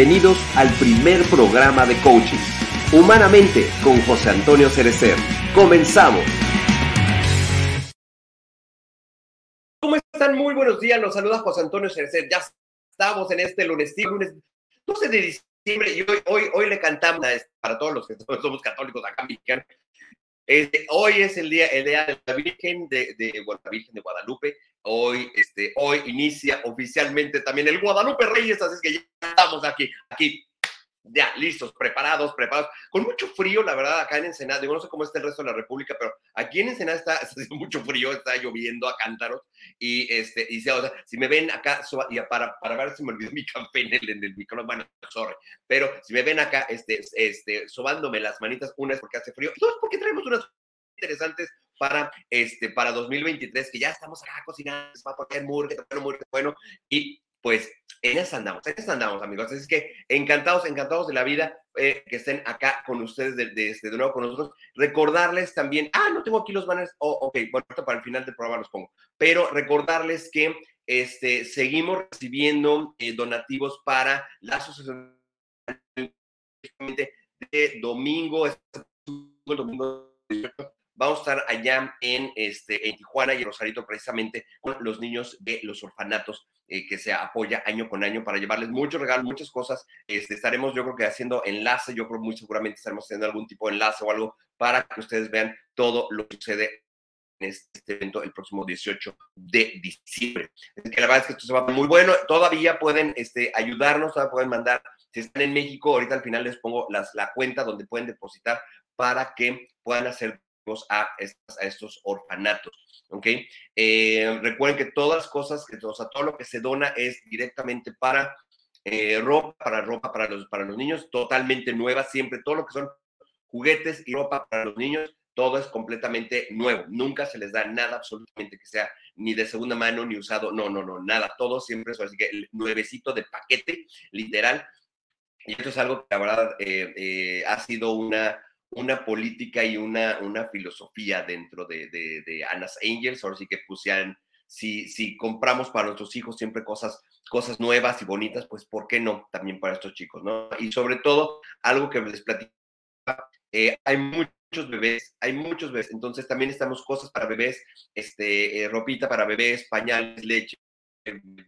Bienvenidos al primer programa de coaching. Humanamente con José Antonio Cerecer. Comenzamos. ¿Cómo están? Muy buenos días. Los saluda José Antonio Cerecer. Ya estamos en este lunes, lunes 12 de diciembre y hoy, hoy, hoy le cantamos para todos los que somos católicos acá en este, hoy es el día, el día de la Virgen de, la Virgen de Guadalupe. Hoy, este, hoy inicia oficialmente también el Guadalupe Reyes, así es que ya estamos aquí, aquí ya, listos, preparados, preparados. Con mucho frío, la verdad, acá en Ensenada, digo, no sé cómo está el resto de la República, pero aquí en Ensenada está, haciendo mucho frío, está lloviendo a cántaros. Y, este, y o sea, si me ven acá, para, para ver si me olvidó mi café en el, en el micrófono, bueno, sorry, pero si me ven acá, este, este, sobándome las manitas, una es porque hace frío, y dos porque traemos unas interesantes para, este, para 2023, que ya estamos acá cocinando, va a poner muy bueno, muy bueno, y pues en eso andamos, en eso andamos, amigos. Así que encantados, encantados de la vida eh, que estén acá con ustedes de, de, este, de, nuevo con nosotros. Recordarles también, ah, no tengo aquí los banners, oh, ok, bueno, para el final del programa los pongo, pero recordarles que este, seguimos recibiendo eh, donativos para la asociación de domingo, el domingo vamos a estar allá en, este, en Tijuana y en Rosarito precisamente con los niños de los orfanatos eh, que se apoya año con año para llevarles muchos regalos, muchas cosas. Este, estaremos, yo creo que haciendo enlace, yo creo muy seguramente estaremos haciendo algún tipo de enlace o algo para que ustedes vean todo lo que sucede en este evento el próximo 18 de diciembre. Es que la verdad es que esto se va muy bueno. Todavía pueden este, ayudarnos, todavía pueden mandar. Si están en México, ahorita al final les pongo la cuenta donde pueden depositar para que puedan hacer a, a estos orfanatos. ¿ok? Eh, recuerden que todas las cosas, que, o sea, todo lo que se dona es directamente para eh, ropa, para ropa para los, para los niños, totalmente nueva, siempre todo lo que son juguetes y ropa para los niños, todo es completamente nuevo. Nunca se les da nada absolutamente que sea ni de segunda mano ni usado. No, no, no, nada. Todo siempre es así que el nuevecito de paquete, literal. Y esto es algo que la verdad eh, ha sido una, una política y una, una filosofía dentro de, de, de Anna's Angels, ahora sí que pusieran, si, si compramos para nuestros hijos siempre cosas, cosas nuevas y bonitas, pues ¿por qué no también para estos chicos, no? Y sobre todo, algo que les platico, eh, hay muchos bebés, hay muchos bebés, entonces también estamos cosas para bebés, este, eh, ropita para bebés, pañales, leche,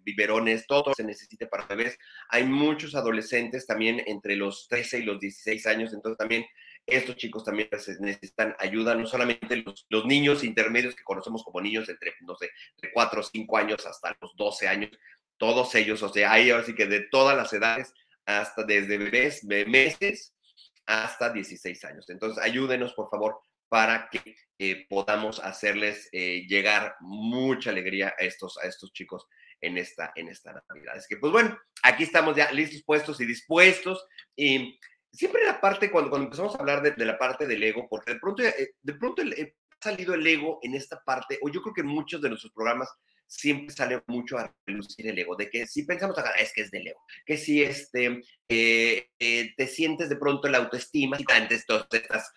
biberones, todo se necesita para bebés. Hay muchos adolescentes también entre los 13 y los 16 años, entonces también estos chicos también necesitan ayuda, no solamente los, niños intermedios que conocemos como niños entre, no sé, de 4 o 5 años hasta los 12 años, todos ellos, o sea, hay ahora sí que de todas las edades, hasta desde bebés, meses hasta 16 años. Entonces, ayúdenos, por favor, para que eh, podamos hacerles eh, llegar mucha alegría a estos, a estos chicos en esta, en esta Navidad. Es que, pues bueno, aquí estamos ya listos, puestos y dispuestos. Y siempre la parte, cuando, cuando empezamos a hablar de, la parte del ego, porque de pronto, eh, de pronto eh, ha salido el ego en esta parte, o yo creo que en muchos de nuestros programas siempre sale mucho a relucir el ego, de que si pensamos acá, es que es del ego, que si este, eh, te sientes de pronto la autoestima, y antes estás,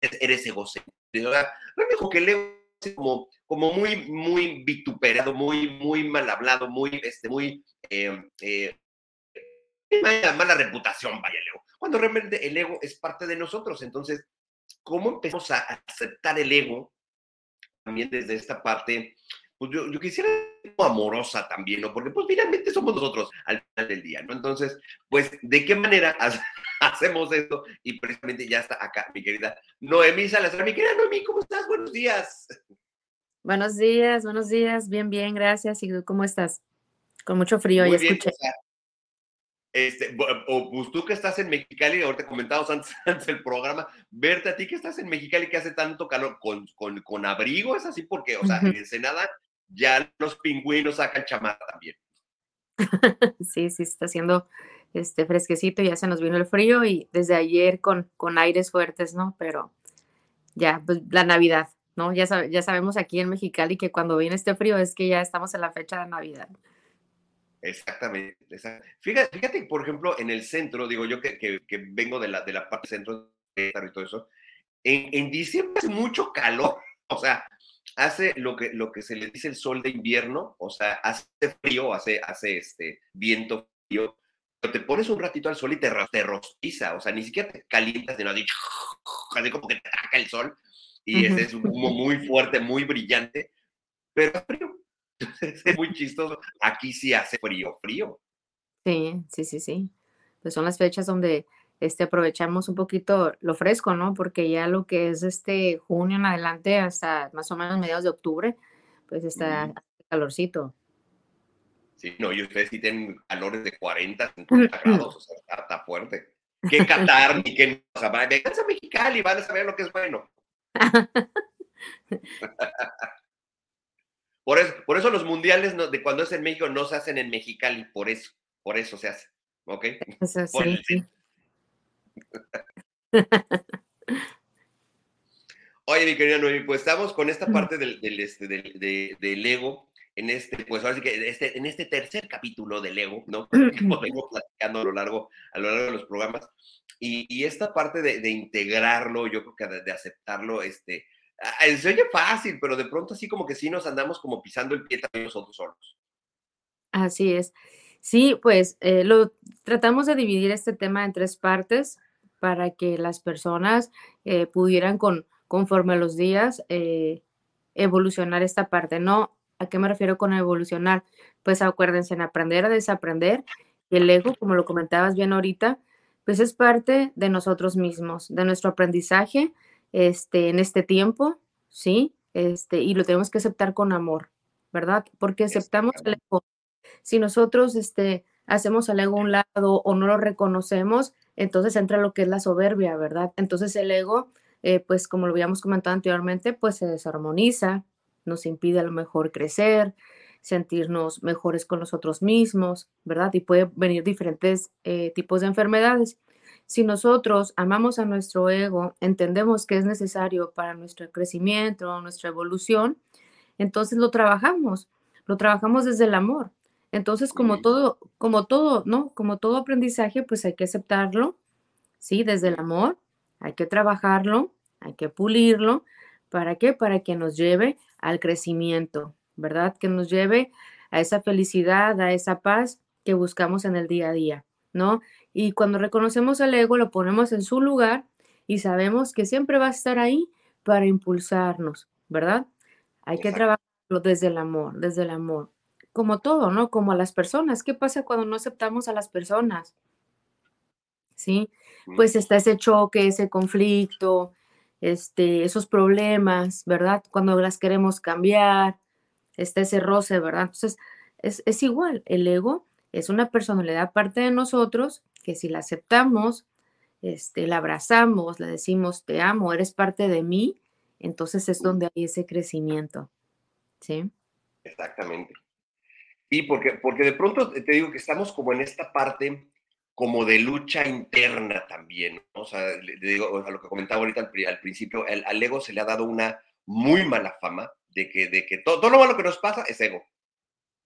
eres egocéntrico. Me que el ego es como, como muy, muy vituperado, muy, muy mal hablado, muy, este, muy, mala, mala reputación, vaya el ego cuando realmente el ego es parte de nosotros. Entonces, ¿cómo empezamos a aceptar el ego también desde esta parte? Pues yo, yo quisiera amorosa también, ¿no? Porque pues finalmente somos nosotros al final del día, ¿no? Entonces, pues, ¿de qué manera hacemos esto? Y precisamente ya está acá mi querida Noemí Salazar. Mi querida Noemí, ¿cómo estás? Buenos días. Buenos días, buenos días. Bien, bien, gracias. ¿Y tú cómo estás? Con mucho frío, Muy ya escuché. Este, o pues tú que estás en Mexicali, ahorita comentamos antes, antes del programa, verte a ti que estás en Mexicali que hace tanto calor con, con, con abrigo, es así porque, o sea, en Ensenada ya los pingüinos sacan chamarra también. sí, sí, está haciendo este fresquecito, ya se nos vino el frío y desde ayer con, con aires fuertes, ¿no? Pero ya, pues, la Navidad, ¿no? Ya, ya sabemos aquí en Mexicali que cuando viene este frío es que ya estamos en la fecha de Navidad. Exactamente. Fíjate, fíjate, por ejemplo, en el centro, digo yo que, que, vengo de la, de la parte centro y todo eso, en, en, diciembre hace mucho calor, o sea, hace lo que, lo que se le dice el sol de invierno, o sea, hace frío, hace, hace este viento frío, te pones un ratito al sol y te, te rostiza, o sea, ni siquiera te calientas de nada, así como que te ataca el sol y ese es un humo muy fuerte, muy brillante, pero es frío. Es muy chistoso. Aquí sí hace frío, frío. Sí, sí, sí, sí. Pues son las fechas donde este, aprovechamos un poquito lo fresco, ¿no? Porque ya lo que es este junio en adelante hasta más o menos mediados de octubre, pues está calorcito. Sí, no, y ustedes sí tienen calores de 40, 50 grados, o sea, está, fuerte. ¿Qué Qatar ni qué o sea, vengan a Mexicali y van a saber lo que es bueno. por, eso, por eso los mundiales de cuando es en México no se hacen en Mexicali, por eso, por eso se hace. ¿Ok? Eso sí. Oye, mi querida Noemi, pues estamos con esta parte del, del, este, del, del ego en este, pues ahora sí que este, en este tercer capítulo del ego, ¿no? Como vengo platicando a lo largo, a lo largo de los programas. Y, y esta parte de, de, integrarlo, yo creo que de, de, aceptarlo, este, se oye fácil, pero de pronto así como que sí nos andamos como pisando el pie también nosotros solos. Así es. Sí, pues eh, lo tratamos de dividir este tema en tres partes para que las personas eh, pudieran con, conforme los días eh, evolucionar esta parte. No ¿A qué me refiero con evolucionar? Pues acuérdense en aprender a desaprender. el ego, como lo comentabas bien ahorita, pues es parte de nosotros mismos, de nuestro aprendizaje este, en este tiempo, ¿sí? Este, y lo tenemos que aceptar con amor, ¿verdad? Porque aceptamos el ego. Si nosotros este, hacemos al ego a un lado o no lo reconocemos, entonces entra lo que es la soberbia, ¿verdad? Entonces el ego, eh, pues como lo habíamos comentado anteriormente, pues se desarmoniza, nos impide a lo mejor crecer, sentirnos mejores con nosotros mismos, ¿verdad? Y puede venir diferentes eh, tipos de enfermedades. Si nosotros amamos a nuestro ego, entendemos que es necesario para nuestro crecimiento, nuestra evolución, entonces lo trabajamos, lo trabajamos desde el amor. Entonces, como todo, como todo, ¿no? Como todo aprendizaje, pues hay que aceptarlo, ¿sí? Desde el amor, hay que trabajarlo, hay que pulirlo. ¿Para qué? Para que nos lleve al crecimiento, ¿verdad? Que nos lleve a esa felicidad, a esa paz que buscamos en el día a día, ¿no? Y cuando reconocemos al ego, lo ponemos en su lugar y sabemos que siempre va a estar ahí para impulsarnos, ¿verdad? Hay que trabajarlo desde el amor, desde el amor. Como todo, ¿no? Como a las personas. ¿Qué pasa cuando no aceptamos a las personas? ¿Sí? Pues está ese choque, ese conflicto, este, esos problemas, ¿verdad? Cuando las queremos cambiar, está ese roce, ¿verdad? Entonces, es, es igual, el ego es una personalidad parte de nosotros que si la aceptamos, este, la abrazamos, le decimos, te amo, eres parte de mí, entonces es donde hay ese crecimiento. ¿Sí? Exactamente. Y porque, porque de pronto te digo que estamos como en esta parte como de lucha interna también. ¿no? O sea, le digo, a lo que comentaba ahorita al, principio, el, al ego se le ha dado una muy mala fama de que, de que todo, todo lo malo que nos pasa es ego.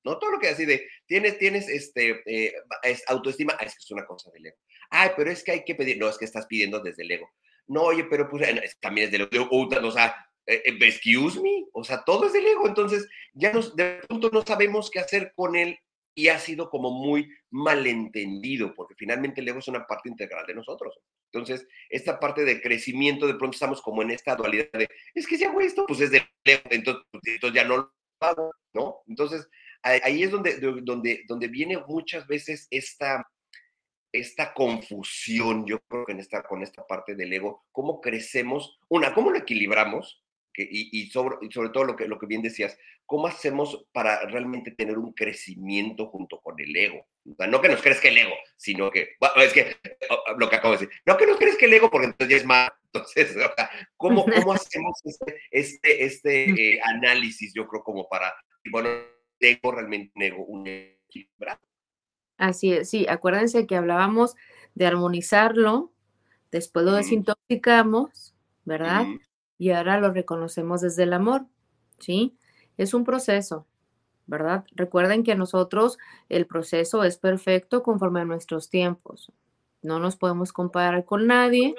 ¿No? Todo lo que así de, tienes, tienes, este, eh, es autoestima, ah, es que es una cosa del ego. Ay, pero es que hay que pedir, no, es que estás pidiendo desde el ego. No, oye, pero pues, también es del ego, o sea, eh, eh, excuse me, o sea, todo es del ego, entonces ya nos, de pronto no sabemos qué hacer con él y ha sido como muy malentendido, porque finalmente el ego es una parte integral de nosotros. Entonces, esta parte de crecimiento, de pronto estamos como en esta dualidad de, es que si hago esto, pues es de ego, entonces, pues, entonces ya no lo hago, ¿no? Entonces, ahí es donde, donde, donde viene muchas veces esta, esta confusión, yo creo que en esta, con esta parte del ego, cómo crecemos, una, cómo lo equilibramos, y, sobre, y sobre todo lo que, lo que bien decías, ¿cómo hacemos para realmente tener un crecimiento junto con el ego? no que nos crezca el ego, sino que, es que lo que acabo de decir, no que nos crezca el ego porque entonces ya es más, entonces, ¿cómo, cómo hacemos este, este, este eh, análisis, yo creo, como para, bueno, tengo realmente un ego, un equilibrado? Así es, sí, acuérdense que hablábamos de armonizarlo, después lo desintoxicamos, ¿verdad? y ahora lo reconocemos desde el amor, ¿sí? Es un proceso, ¿verdad? Recuerden que nosotros el proceso es perfecto conforme a nuestros tiempos. No nos podemos comparar con nadie,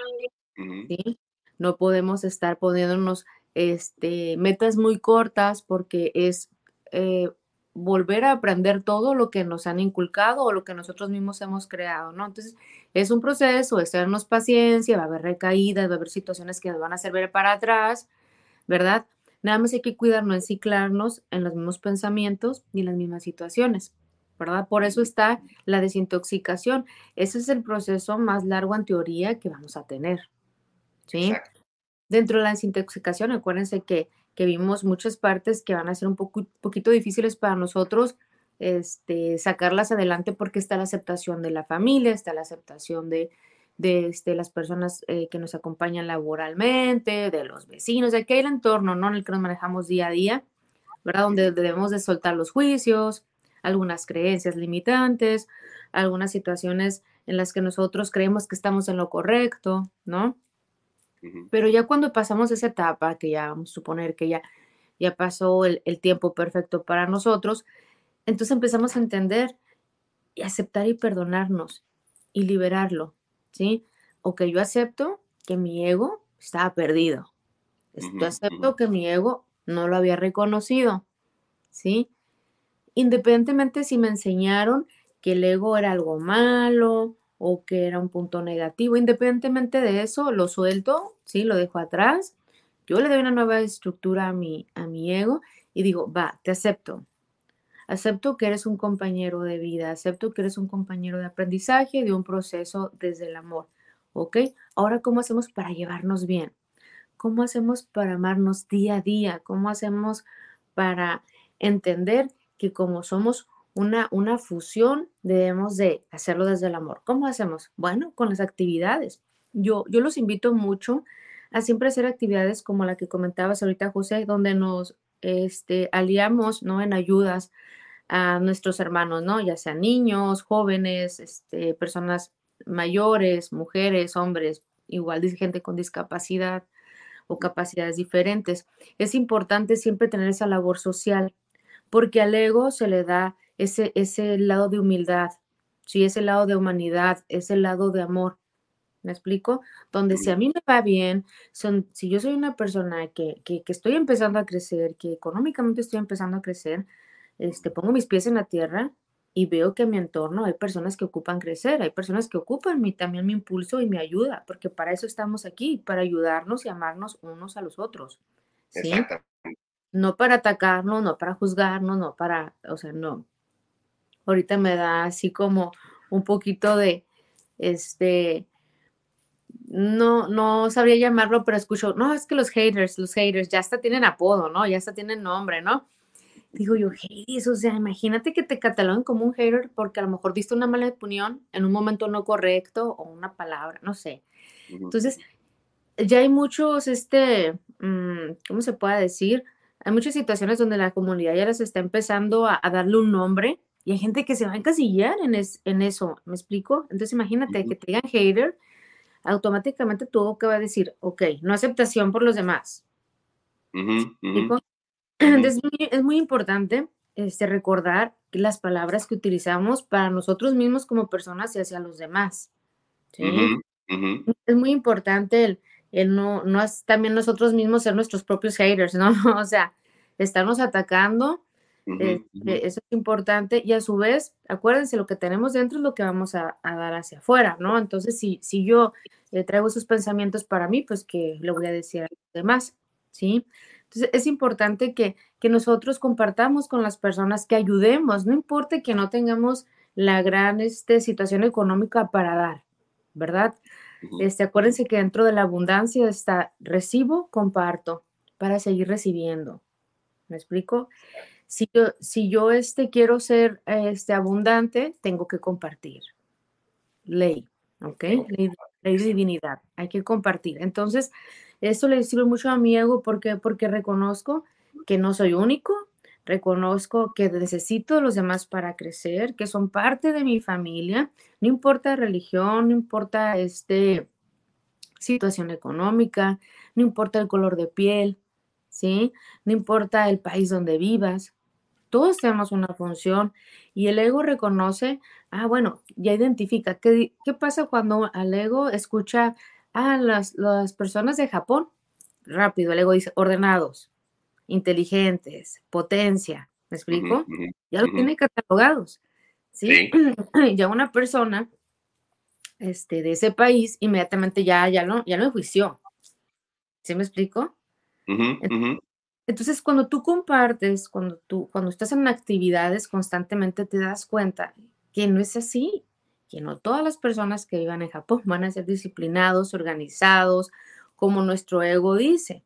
¿sí? No podemos estar poniéndonos este, metas muy cortas porque es, eh, volver a aprender todo lo que nos han inculcado o lo que nosotros mismos hemos creado, ¿no? Entonces, es un proceso, es tenernos paciencia, va a haber recaídas, va a haber situaciones que nos van a hacer ver para atrás, ¿verdad? Nada más hay que cuidar no enciclarnos en los mismos pensamientos ni en las mismas situaciones, ¿verdad? Por eso está la desintoxicación. Ese es el proceso más largo en teoría que vamos a tener, ¿sí? Dentro de la desintoxicación, acuérdense que, que vimos muchas partes que van a ser un poco, poquito difíciles para nosotros este, sacarlas adelante porque está la aceptación de la familia, está la aceptación de, de este, las personas eh, que nos acompañan laboralmente, de los vecinos, de aquel entorno ¿no? en el que nos manejamos día a día, ¿verdad? Donde debemos de soltar los juicios, algunas creencias limitantes, algunas situaciones en las que nosotros creemos que estamos en lo correcto, ¿no? Pero ya cuando pasamos esa etapa, que ya vamos a suponer que ya, ya pasó el, el tiempo perfecto para nosotros, entonces empezamos a entender y aceptar y perdonarnos y liberarlo, ¿sí? O que yo acepto que mi ego estaba perdido. Yo acepto que mi ego no lo había reconocido, ¿sí? Independientemente si me enseñaron que el ego era algo malo o que era un punto negativo, independientemente de eso, lo suelto, ¿sí? Lo dejo atrás. Yo le doy una nueva estructura a mi, a mi ego y digo, va, te acepto. Acepto que eres un compañero de vida, acepto que eres un compañero de aprendizaje, de un proceso desde el amor. ¿Ok? Ahora, ¿cómo hacemos para llevarnos bien? ¿Cómo hacemos para amarnos día a día? ¿Cómo hacemos para entender que como somos una, una fusión, debemos de hacerlo desde el amor? ¿Cómo hacemos? Bueno, con las actividades. Yo, yo los invito mucho a siempre hacer actividades como la que comentabas ahorita, José, donde nos este, aliamos ¿no? en ayudas a nuestros hermanos, ¿no? Ya sean niños, jóvenes, este, personas mayores, mujeres, hombres, igual gente con discapacidad o capacidades diferentes. Es importante siempre tener esa labor social, porque al ego se le da ese, ese lado de humildad, ¿sí? ese lado de humanidad, ese lado de amor. ¿Me explico? Donde si a mí me va bien, son, si yo soy una persona que, que, que estoy empezando a crecer, que económicamente estoy empezando a crecer, este, pongo mis pies en la tierra y veo que en mi entorno hay personas que ocupan crecer, hay personas que ocupan mi, también mi impulso y mi ayuda, porque para eso estamos aquí, para ayudarnos y amarnos unos a los otros. ¿sí? No para atacarnos, no para juzgarnos, no para, o sea, no. Ahorita me da así como un poquito de, este, no, no sabría llamarlo, pero escucho, no, es que los haters, los haters ya hasta tienen apodo, ¿no? Ya hasta tienen nombre, ¿no? digo yo, haters, o sea, imagínate que te cataloguen como un hater porque a lo mejor diste una mala opinión en un momento no correcto o una palabra, no sé. Entonces, ya hay muchos, este, mm, ¿cómo se puede decir? Hay muchas situaciones donde la comunidad ya les está empezando a, darle un nombre y hay gente que se va a encasillar en, en eso, ¿me explico? Entonces, imagínate que te digan hater, automáticamente todo que va a decir, ok, no aceptación por los demás. Entonces, es muy importante este, recordar las palabras que utilizamos para nosotros mismos como personas y hacia los demás. Es muy importante el, el no, no es también nosotros mismos ser nuestros propios haters, ¿no? o sea, estarnos atacando, este, eso es importante y a su vez, acuérdense, lo que tenemos dentro es lo que vamos a, dar hacia afuera, ¿no? Entonces, si, si yo eh, traigo esos pensamientos para mí, pues que le voy a decir a los demás, ¿sí? Entonces, es importante que, nosotros compartamos con las personas, que ayudemos, no importa que no tengamos la gran este, situación económica para dar, ¿verdad? Este, acuérdense que dentro de la abundancia está recibo, comparto, para seguir recibiendo. ¿Me explico? Si yo, si yo este, quiero ser este, abundante, tengo que compartir. Ley, ¿ok? Ley, ley de divinidad, hay que compartir. Entonces, esto le sirve mucho a mi ego porque, porque reconozco que no soy único, reconozco que necesito a los demás para crecer, que son parte de mi familia, no importa religión, no importa este situación económica, no importa el color de piel, ¿sí? No importa el país donde vivas. Todos tenemos una función y el ego reconoce, ah, bueno, ya identifica. ¿Qué, qué pasa cuando el ego escucha Ah, las, las personas de Japón, rápido, el ego dice, ordenados, inteligentes, potencia, ¿Me explico? ya lo tiene catalogados. ¿sí? ya una persona este, de ese país inmediatamente ya, ya, lo, ya lo enjuició. ¿Sí me explico? Entonces, cuando tú compartes, cuando tú, cuando estás en actividades constantemente te das cuenta que no es así, que no todas las personas que vivan en Japón van a ser disciplinados, organizados, como nuestro ego dice.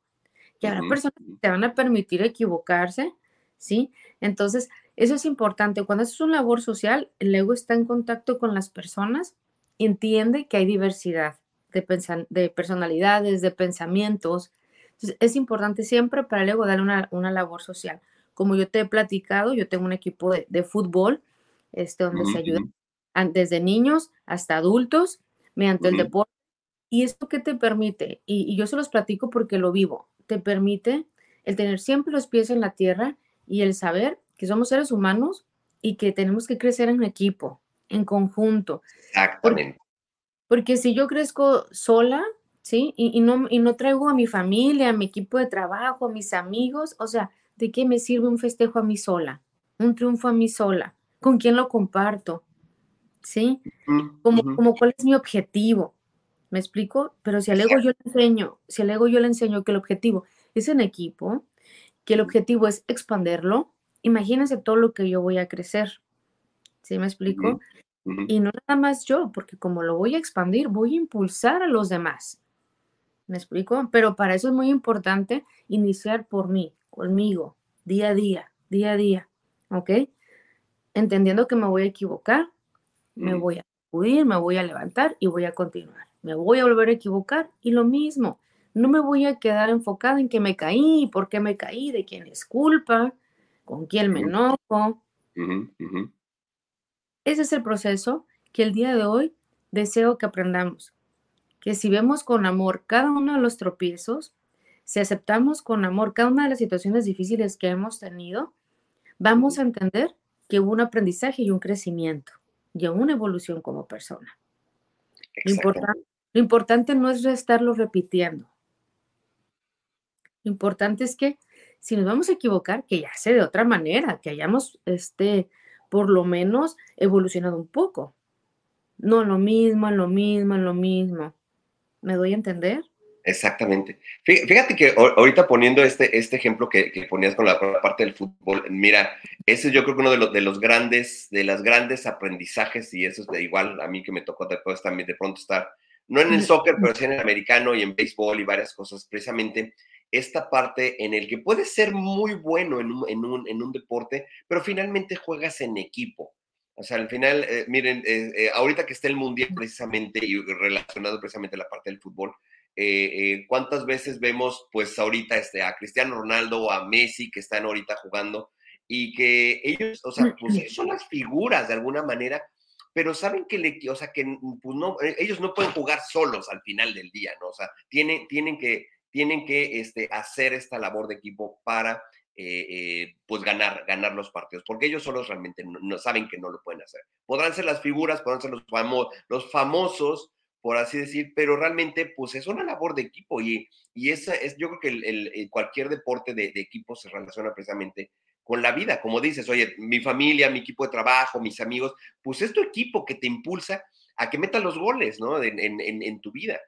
Que habrá personas que te van a permitir equivocarse, ¿sí? Entonces, eso es importante. Cuando haces una labor social, el ego está en contacto con las personas, entiende que hay diversidad de, de personalidades, de pensamientos. Entonces, es importante siempre para el ego darle una, labor social. Como yo te he platicado, yo tengo un equipo de, fútbol este, donde se ayuda desde niños hasta adultos mediante el deporte. ¿Y esto qué te permite? Y, y, yo se los platico porque lo vivo. Te permite el tener siempre los pies en la tierra y el saber que somos seres humanos y que tenemos que crecer en equipo, en conjunto. Exactamente. Porque, si yo crezco sola, ¿sí? Y, no, y no traigo a mi familia, a mi equipo de trabajo, a mis amigos, o sea, ¿de qué me sirve un festejo a mí sola? Un triunfo a mí sola. ¿Con quién lo comparto? ¿Sí? como, como cuál es mi objetivo. ¿Me explico? Pero si al ego yo le enseño, si al ego yo le enseño que el objetivo es en equipo, que el objetivo es expanderlo, imagínense todo lo que yo voy a crecer. ¿Sí me explico? Y no nada más yo, porque como lo voy a expandir, voy a impulsar a los demás. ¿Me explico? Pero para eso es muy importante iniciar por mí, conmigo, día a día, día a día. ¿Ok? Entendiendo que me voy a equivocar, me voy a acudir, me voy a levantar y voy a continuar. Me voy a volver a equivocar y lo mismo. No me voy a quedar enfocada en que me caí, por qué me caí, de quién es culpa, con quién me enojo. Ese es el proceso que el día de hoy deseo que aprendamos. Que si vemos con amor cada uno de los tropiezos, si aceptamos con amor cada una de las situaciones difíciles que hemos tenido, vamos a entender que hubo un aprendizaje y un crecimiento y una evolución como persona. Lo importante, lo importante no es estarlo repitiendo. Lo importante es que si nos vamos a equivocar, que ya sea de otra manera, que hayamos, este, por lo menos, evolucionado un poco. No lo mismo, lo mismo, lo mismo. ¿Me doy a entender? Exactamente. Fíjate que ahorita poniendo este, este ejemplo que, ponías con la, parte del fútbol, mira, ese es yo creo que uno de los, de los grandes, de las grandes aprendizajes, y eso es de igual a mí que me tocó después también de pronto estar, no en el soccer, pero sí en el americano y en béisbol y varias cosas, precisamente esta parte en el que puedes ser muy bueno en un, deporte, pero finalmente juegas en equipo. O sea, al final, eh, miren, eh, eh, ahorita que está el Mundial precisamente y relacionado precisamente a la parte del fútbol, ¿cuántas veces vemos pues ahorita este, a Cristiano Ronaldo o a Messi que están ahorita jugando y que ellos, o sea, pues son las figuras de alguna manera, pero saben que, le, o sea, que pues, ellos no pueden jugar solos al final del día, ¿no? O sea, tienen, tienen que tienen que este, hacer esta labor de equipo para eh, eh, pues ganar, ganar los partidos, porque ellos solos realmente no, saben que no lo pueden hacer. Podrán ser las figuras, podrán ser los, famosos, por así decir, pero realmente pues es una labor de equipo y, y esa es, yo creo que cualquier deporte de, equipo se relaciona precisamente con la vida, como dices, oye, mi familia, mi equipo de trabajo, mis amigos, pues es tu equipo que te impulsa a que metas los goles, ¿no? En, tu vida.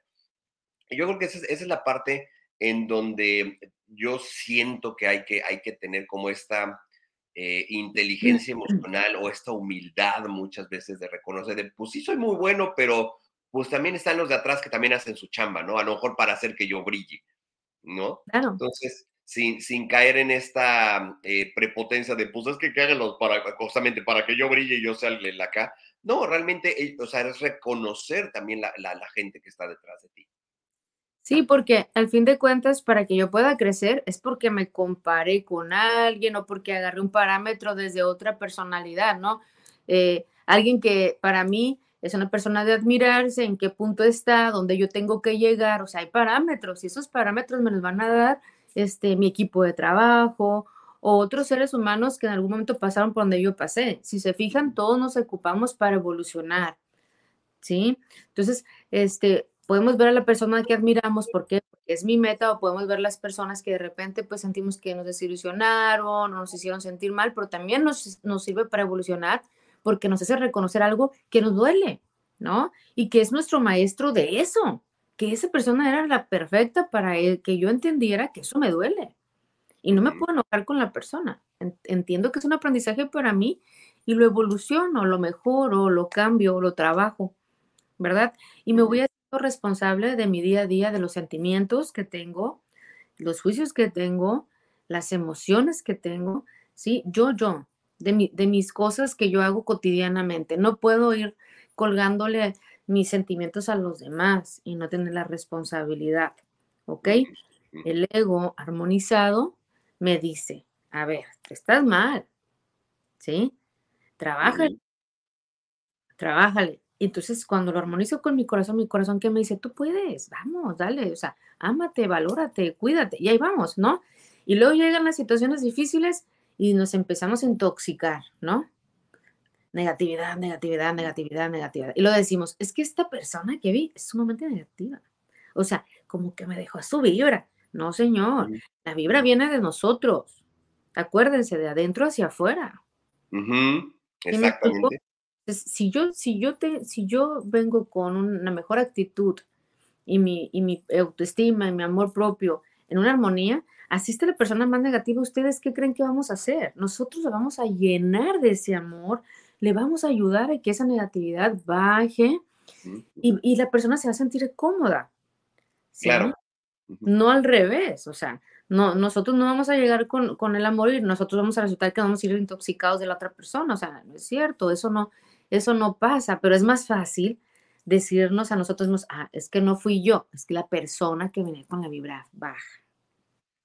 Yo creo que esa es, la parte en donde yo siento que hay que, hay que tener como esta eh, inteligencia emocional o esta humildad muchas veces de reconocer, de, pues sí soy muy bueno, pero pues también están los de atrás que también hacen su chamba, ¿no? A lo mejor para hacer que yo brille, ¿no? Claro. Entonces, sin, sin caer en esta eh, prepotencia de, pues es que, que los para, justamente para que yo brille y yo sea el acá. No, realmente, eh, o sea, es reconocer también la, la gente que está detrás de ti. Sí, porque al fin de cuentas, para que yo pueda crecer, es porque me comparé con alguien o porque agarré un parámetro desde otra personalidad, ¿no? Eh, alguien que para mí es una persona de admirarse, en qué punto está, dónde yo tengo que llegar, o sea, hay parámetros y esos parámetros me los van a dar este, mi equipo de trabajo o otros seres humanos que en algún momento pasaron por donde yo pasé. Si se fijan, todos nos ocupamos para evolucionar, ¿sí? Entonces, este, podemos ver a la persona que admiramos, ¿por qué? es mi meta o podemos ver las personas que de repente pues sentimos que nos desilusionaron o nos hicieron sentir mal, pero también nos, nos sirve para evolucionar porque nos hace reconocer algo que nos duele, ¿no? Y que es nuestro maestro de eso, que esa persona era la perfecta para que yo entendiera que eso me duele. Y no me puedo enojar con la persona. Entiendo que es un aprendizaje para mí y lo evoluciono, lo mejoro, lo cambio, lo trabajo, ¿verdad? Y me voy a responsable de mi día a día, de los sentimientos que tengo, los juicios que tengo, las emociones que tengo, ¿sí? Yo, yo, de, de mis cosas que yo hago cotidianamente. No puedo ir colgándole mis sentimientos a los demás y no tener la responsabilidad, ¿ok? El ego armonizado me dice, a ver, estás mal, ¿sí? Trabájale, trabájale, entonces, cuando lo armonizo con mi corazón, mi corazón que me dice, tú puedes, vamos, dale, o sea, ámate, valórate, cuídate, y ahí vamos, ¿no? Y luego llegan las situaciones difíciles y nos empezamos a intoxicar, ¿no? Negatividad, negatividad, negatividad, negatividad. Y lo decimos, es que esta persona que vi es sumamente negativa. O sea, como que me dejó su vibra. No, señor, la vibra viene de nosotros. Acuérdense, de adentro hacia afuera. Exactamente si yo, si yo, te, si yo vengo con una mejor actitud y mi, y mi autoestima y mi amor propio en una armonía, asiste la persona más negativa, ¿ustedes qué creen que vamos a hacer? Nosotros la vamos a llenar de ese amor, le vamos a ayudar a que esa negatividad baje y, y la persona se va a sentir cómoda. Claro. No al revés, o sea, no, nosotros no vamos a llegar con, con el amor y nosotros vamos a resultar que vamos a ir intoxicados de la otra persona, o sea, no es cierto, eso no, eso no pasa, pero es más fácil decirnos a nosotros mismos, ah, es que no fui yo, es que la persona que viene con la vibra baja.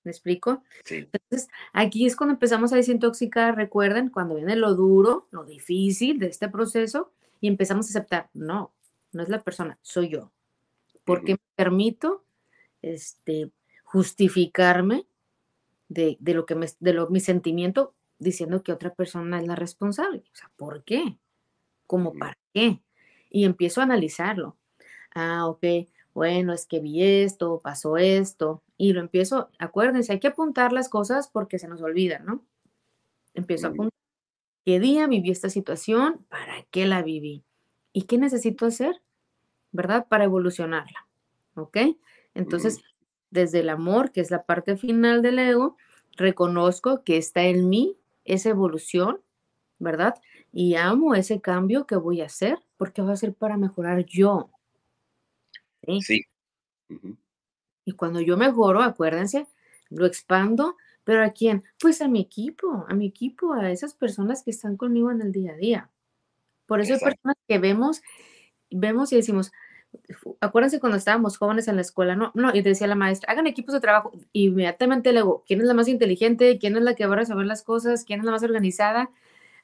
¿Me explico? Entonces, aquí es cuando empezamos a desintoxicar, recuerden, cuando viene lo duro, lo difícil de este proceso y empezamos a aceptar, no, no es la persona, soy yo. Porque me permito este, justificarme de, lo que me, de lo, mi sentimiento diciendo que otra persona es la responsable. O sea, ¿por qué? ¿Cómo para qué? Y empiezo a analizarlo. Ah, ok, bueno, es que vi esto, pasó esto, y lo empiezo, acuérdense, hay que apuntar las cosas porque se nos olvidan, ¿no? Empiezo a apuntar qué día viví esta situación, para qué la viví y qué necesito hacer, ¿verdad? Para evolucionarla, ¿ok? Entonces, desde el amor, que es la parte final del ego, reconozco que está en mí esa evolución, ¿verdad? Y amo ese cambio que voy a hacer porque va a ser para mejorar yo. Sí. Y cuando yo mejoro, acuérdense, lo expando, pero ¿a quién? Pues a mi equipo, a mi equipo, a esas personas que están conmigo en el día a día. Por eso hay personas que vemos, vemos y decimos, acuérdense cuando estábamos jóvenes en la escuela, no, no, y decía la maestra, hagan equipos de trabajo, inmediatamente le digo, ¿quién es la más inteligente? ¿Quién es la que va a saber las cosas? ¿Quién es la más organizada?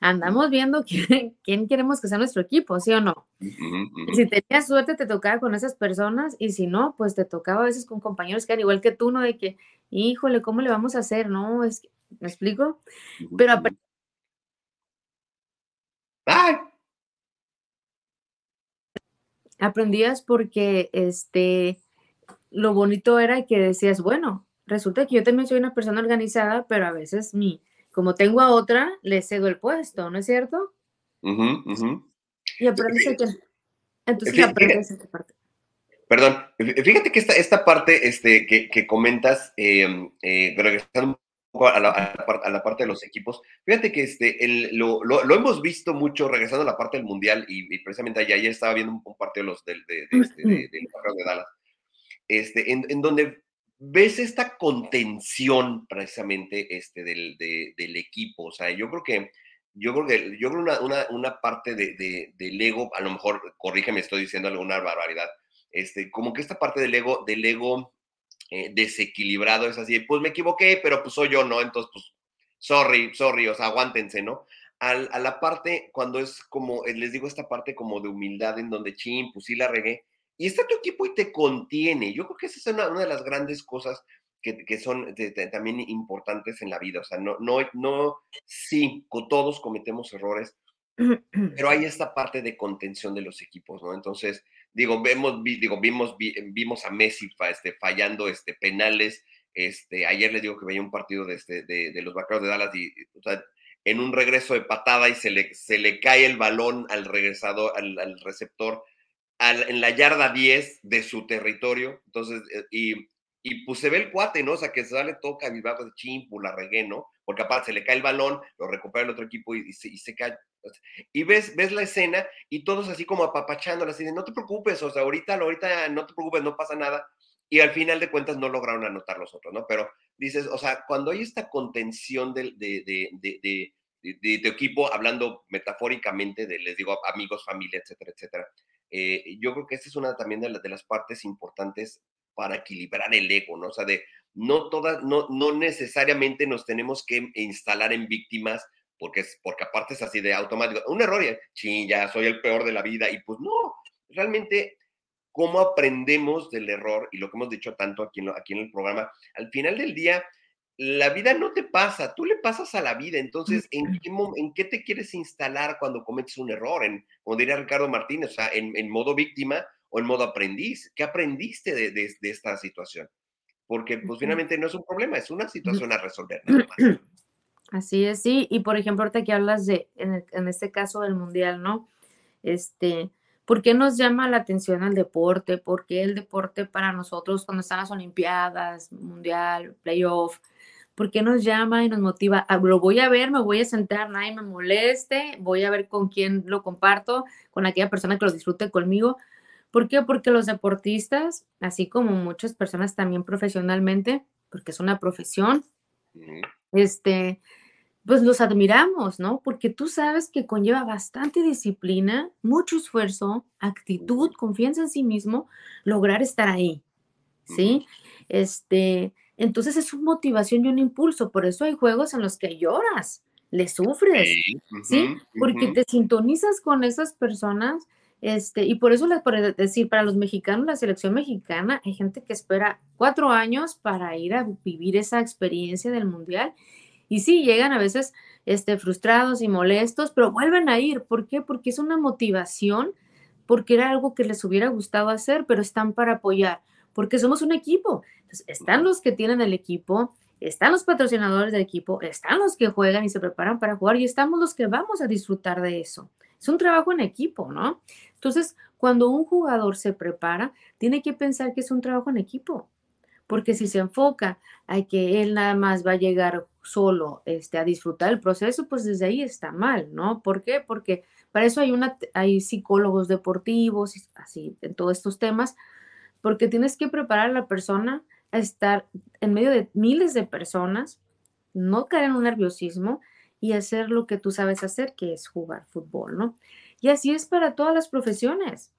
Andamos viendo quién, quién, queremos que sea nuestro equipo, ¿sí o no? Si tenías suerte, te tocaba con esas personas y si no, pues te tocaba a veces con compañeros que eran igual que tú, ¿no? De que, híjole, ¿cómo le vamos a hacer? ¿No? Es ¿Me explico? Pero aprendías porque este, lo bonito era que decías, bueno, resulta que yo también soy una persona organizada, pero a veces mi, como tengo a otra, le cedo el puesto, ¿no es cierto? Y aprendes que... Entonces aprendes esta parte. Perdón, fíjate que esta, esta parte este, que, que comentas, eh, eh, regresando un poco a la, a, la, parte de los equipos, fíjate que este, el, lo, lo, lo, hemos visto mucho, regresando a la parte del Mundial, y, precisamente ayer, ayer, estaba viendo un, parte de los del de, de, este, de, de Dallas, este, en, en, donde ves esta contención precisamente este, del, del, equipo. O sea, yo creo que, yo creo que, yo creo una, una, una parte de, del ego, a lo mejor, corrígeme, estoy diciendo alguna barbaridad, este, como que esta parte del ego, del ego eh, desequilibrado es así, pues me equivoqué, pero pues soy yo, ¿no? Entonces, pues, sorry, sorry, o sea, aguántense, ¿no? Al, a la parte, cuando es como, eh, les digo, esta parte como de humildad en donde, ching, pues sí la regué, y está tu equipo y te contiene. Yo creo que esa es una, de las grandes cosas que, son también importantes en la vida. O sea, no, no, no, sí, todos cometemos errores, pero hay esta parte de contención de los equipos, ¿no? Entonces, digo, vemos, digo, vimos, vimos a Messi este, fallando este, penales. Este, ayer le digo que veía un partido de, este, de, los Vaqueros de Dallas y, o sea, en un regreso de patada y se le, se le cae el balón al regresador, al, receptor, en la yarda 10 de su territorio. Entonces, eh, y, y pues se ve el cuate, ¿no? O sea, que sale, toca, vivago de chimpu, la regué, ¿no? Porque aparte se le cae el balón, lo recupera el otro equipo y, se, y se, cae. Y ves, ves la escena y todos así como apapachándola, así de, no te preocupes, o sea, ahorita, ahorita no te preocupes, no pasa nada. Y al final de cuentas no lograron anotar los otros, ¿no? Pero dices, o sea, cuando hay esta contención de, de, de, de tu equipo, hablando metafóricamente de, les digo, amigos, familia, etcétera, etcétera, eh, yo creo que esta es una también de, las partes importantes para equilibrar el ego, ¿no? O sea, de no todas, no, no necesariamente nos tenemos que instalar en víctimas porque, es, porque aparte es así de automático, un error y, ching, ya soy el peor de la vida, y pues no, realmente cómo aprendemos del error, y lo que hemos dicho tanto aquí aquí en el programa, al final del día, la vida no te pasa, tú le pasas a la vida, entonces, ¿en qué, en qué te quieres instalar cuando cometes un error? En, como diría Ricardo Martínez, o sea, en, en modo víctima o en modo aprendiz. ¿Qué aprendiste de, de, de esta situación? Porque, pues, finalmente no es un problema, es una situación a resolver. Nada más. Así es, sí. Y por ejemplo, ahorita que hablas de, en, este caso del mundial, ¿no? Este, ¿por qué nos llama la atención al deporte? ¿Por qué el deporte para nosotros cuando están las Olimpiadas, Mundial, Playoff? ¿Por qué nos llama y nos motiva? Ah, lo voy a ver, me voy a sentar, nadie me moleste, voy a ver con quién lo comparto, con aquella persona que lo disfrute conmigo. ¿Por qué? Porque los deportistas, así como muchas personas también profesionalmente, porque es una profesión, este, pues los admiramos, ¿no? Porque tú sabes que conlleva bastante disciplina, mucho esfuerzo, actitud, confianza en sí mismo, lograr estar ahí, ¿sí? Este, entonces es una motivación y un impulso, por eso hay juegos en los que lloras, le sufres, ¿sí? Porque te sintonizas con esas personas, este, y por eso les puedo decir, para los mexicanos, la selección mexicana, hay gente que espera cuatro años para ir a vivir esa experiencia del mundial y sí, llegan a veces este, frustrados y molestos, pero vuelven a ir. ¿Por qué? Porque es una motivación, porque era algo que les hubiera gustado hacer, pero están para apoyar, porque somos un equipo. Están los que tienen el equipo, están los patrocinadores del equipo, están los que juegan y se preparan para jugar y estamos los que vamos a disfrutar de eso. Es un trabajo en equipo, ¿no? Entonces, cuando un jugador se prepara, tiene que pensar que es un trabajo en equipo porque si se enfoca a que él nada más va a llegar solo este, a disfrutar el proceso, pues desde ahí está mal, ¿no? ¿Por qué? Porque para eso hay, una, hay psicólogos deportivos, así, en todos estos temas, porque tienes que preparar a la persona estar en medio de miles de personas, no caer en un nerviosismo y hacer lo que tú sabes hacer, que es jugar fútbol, ¿no? Y así es para todas las profesiones.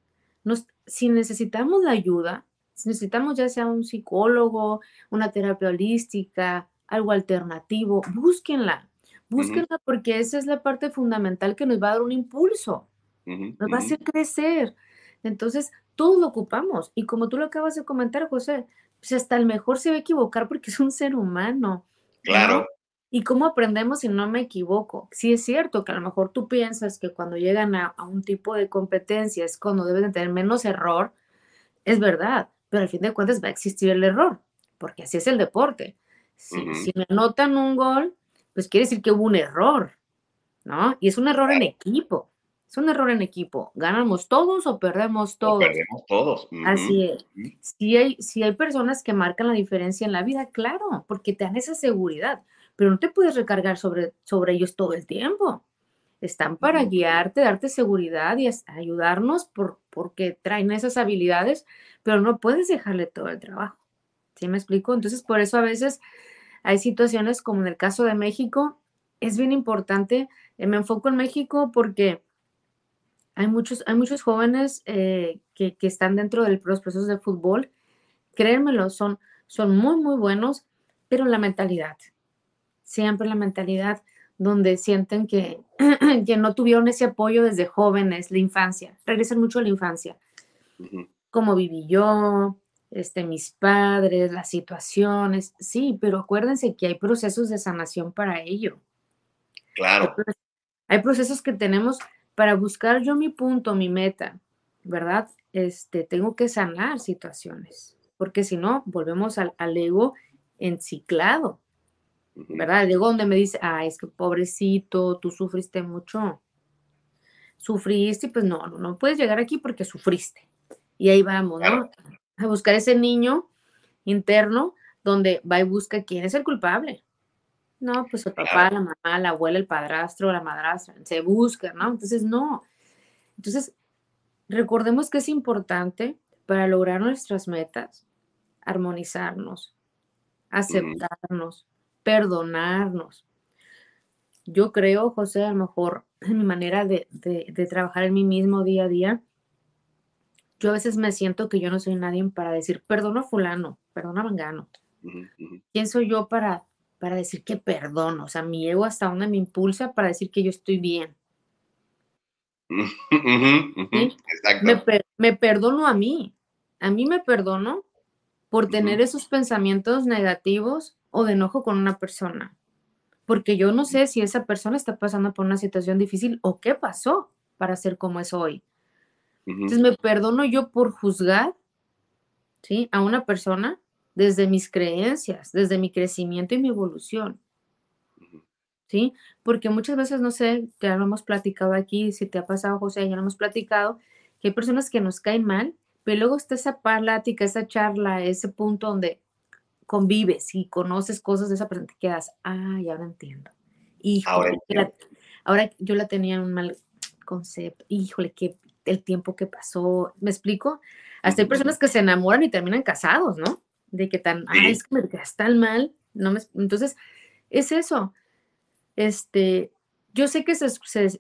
Nos, si necesitamos la ayuda, si necesitamos ya sea un psicólogo, una terapia holística, algo alternativo, búsquenla, búsquenla porque esa es la parte fundamental que nos va a dar un impulso, nos va a hacer crecer. Entonces, todos lo ocupamos. Y como tú lo acabas de comentar, José, pues hasta el mejor se va a equivocar porque es un ser humano. Claro. ¿Y cómo aprendemos si no me equivoco? Sí es cierto que a lo mejor tú piensas que cuando llegan a, a un tipo de competencia es cuando deben de tener menos error, es verdad, pero al fin de cuentas va a existir el error, porque así es el deporte. Si, me anotan un gol, pues quiere decir que hubo un error, ¿no? Y es un error en equipo. Es un error en equipo. ¿Ganamos todos o perdemos todos? perdemos todos. Así es. Si hay, si hay personas que marcan la diferencia en la vida, claro, porque te dan esa seguridad, pero no te puedes recargar sobre, sobre ellos todo el tiempo. Están para guiarte, darte seguridad y ayudarnos por, porque traen esas habilidades, pero no puedes dejarle todo el trabajo. ¿Sí me explico? Entonces, por eso a veces hay situaciones como en el caso de México, es bien importante, eh, me enfoco en México porque hay muchos, hay muchos jóvenes eh, que, están dentro de los procesos de fútbol, créanmelo, son, son muy, muy buenos, pero la mentalidad, siempre la mentalidad donde sienten que, que no tuvieron ese apoyo desde jóvenes, la infancia, regresan mucho a la infancia cómo viví yo, este, mis padres, las situaciones, sí, pero acuérdense que hay procesos de sanación para ello. Claro. Hay procesos que tenemos para buscar yo mi punto, mi meta, ¿verdad? este, tengo que sanar situaciones, porque si no, volvemos al, al ego enciclado, ¿verdad? El ego donde me dice, ah, es que pobrecito, tú sufriste mucho. Sufriste, pues no, no, no puedes llegar aquí porque sufriste. Y ahí vamos, ¿no? A buscar ese niño interno donde va y busca quién es el culpable. No, pues el papá, la mamá, la abuela, el padrastro, la madrastra, se busca, ¿no? Entonces, no. Entonces, recordemos que es importante para lograr nuestras metas, armonizarnos, aceptarnos, perdonarnos. Yo creo, José, a lo mejor en mi manera de, de, trabajar en mí mismo día a día, yo a veces me siento que yo no soy nadie para decir, perdona a fulano, perdona a Mangano. ¿Quién soy yo para, para decir que perdono? O sea, mi ego hasta dónde me impulsa para decir que yo estoy bien. Me, me, perdono a mí. A mí me perdono por tener esos pensamientos negativos o de enojo con una persona. Porque yo no sé si esa persona está pasando por una situación difícil o qué pasó para ser como es hoy. Entonces me perdono yo por juzgar ¿sí? a una persona desde mis creencias, desde mi crecimiento y mi evolución. ¿Sí? Porque muchas veces, no sé, ya lo hemos platicado aquí, si te ha pasado, José, ya lo hemos platicado, que hay personas que nos caen mal, pero luego está esa plática, esa charla, ese punto donde convives y conoces cosas de esa persona, te quedas, ah, ya lo entiendo. Híjole, ahora, ahora yo la tenía en un mal concepto, híjole, que el tiempo que pasó, ¿me explico? Hasta hay personas que se enamoran y terminan casados, ¿no? De que tan, ay, es que me quedas tan mal, no me, entonces, es eso. Este, yo sé que se,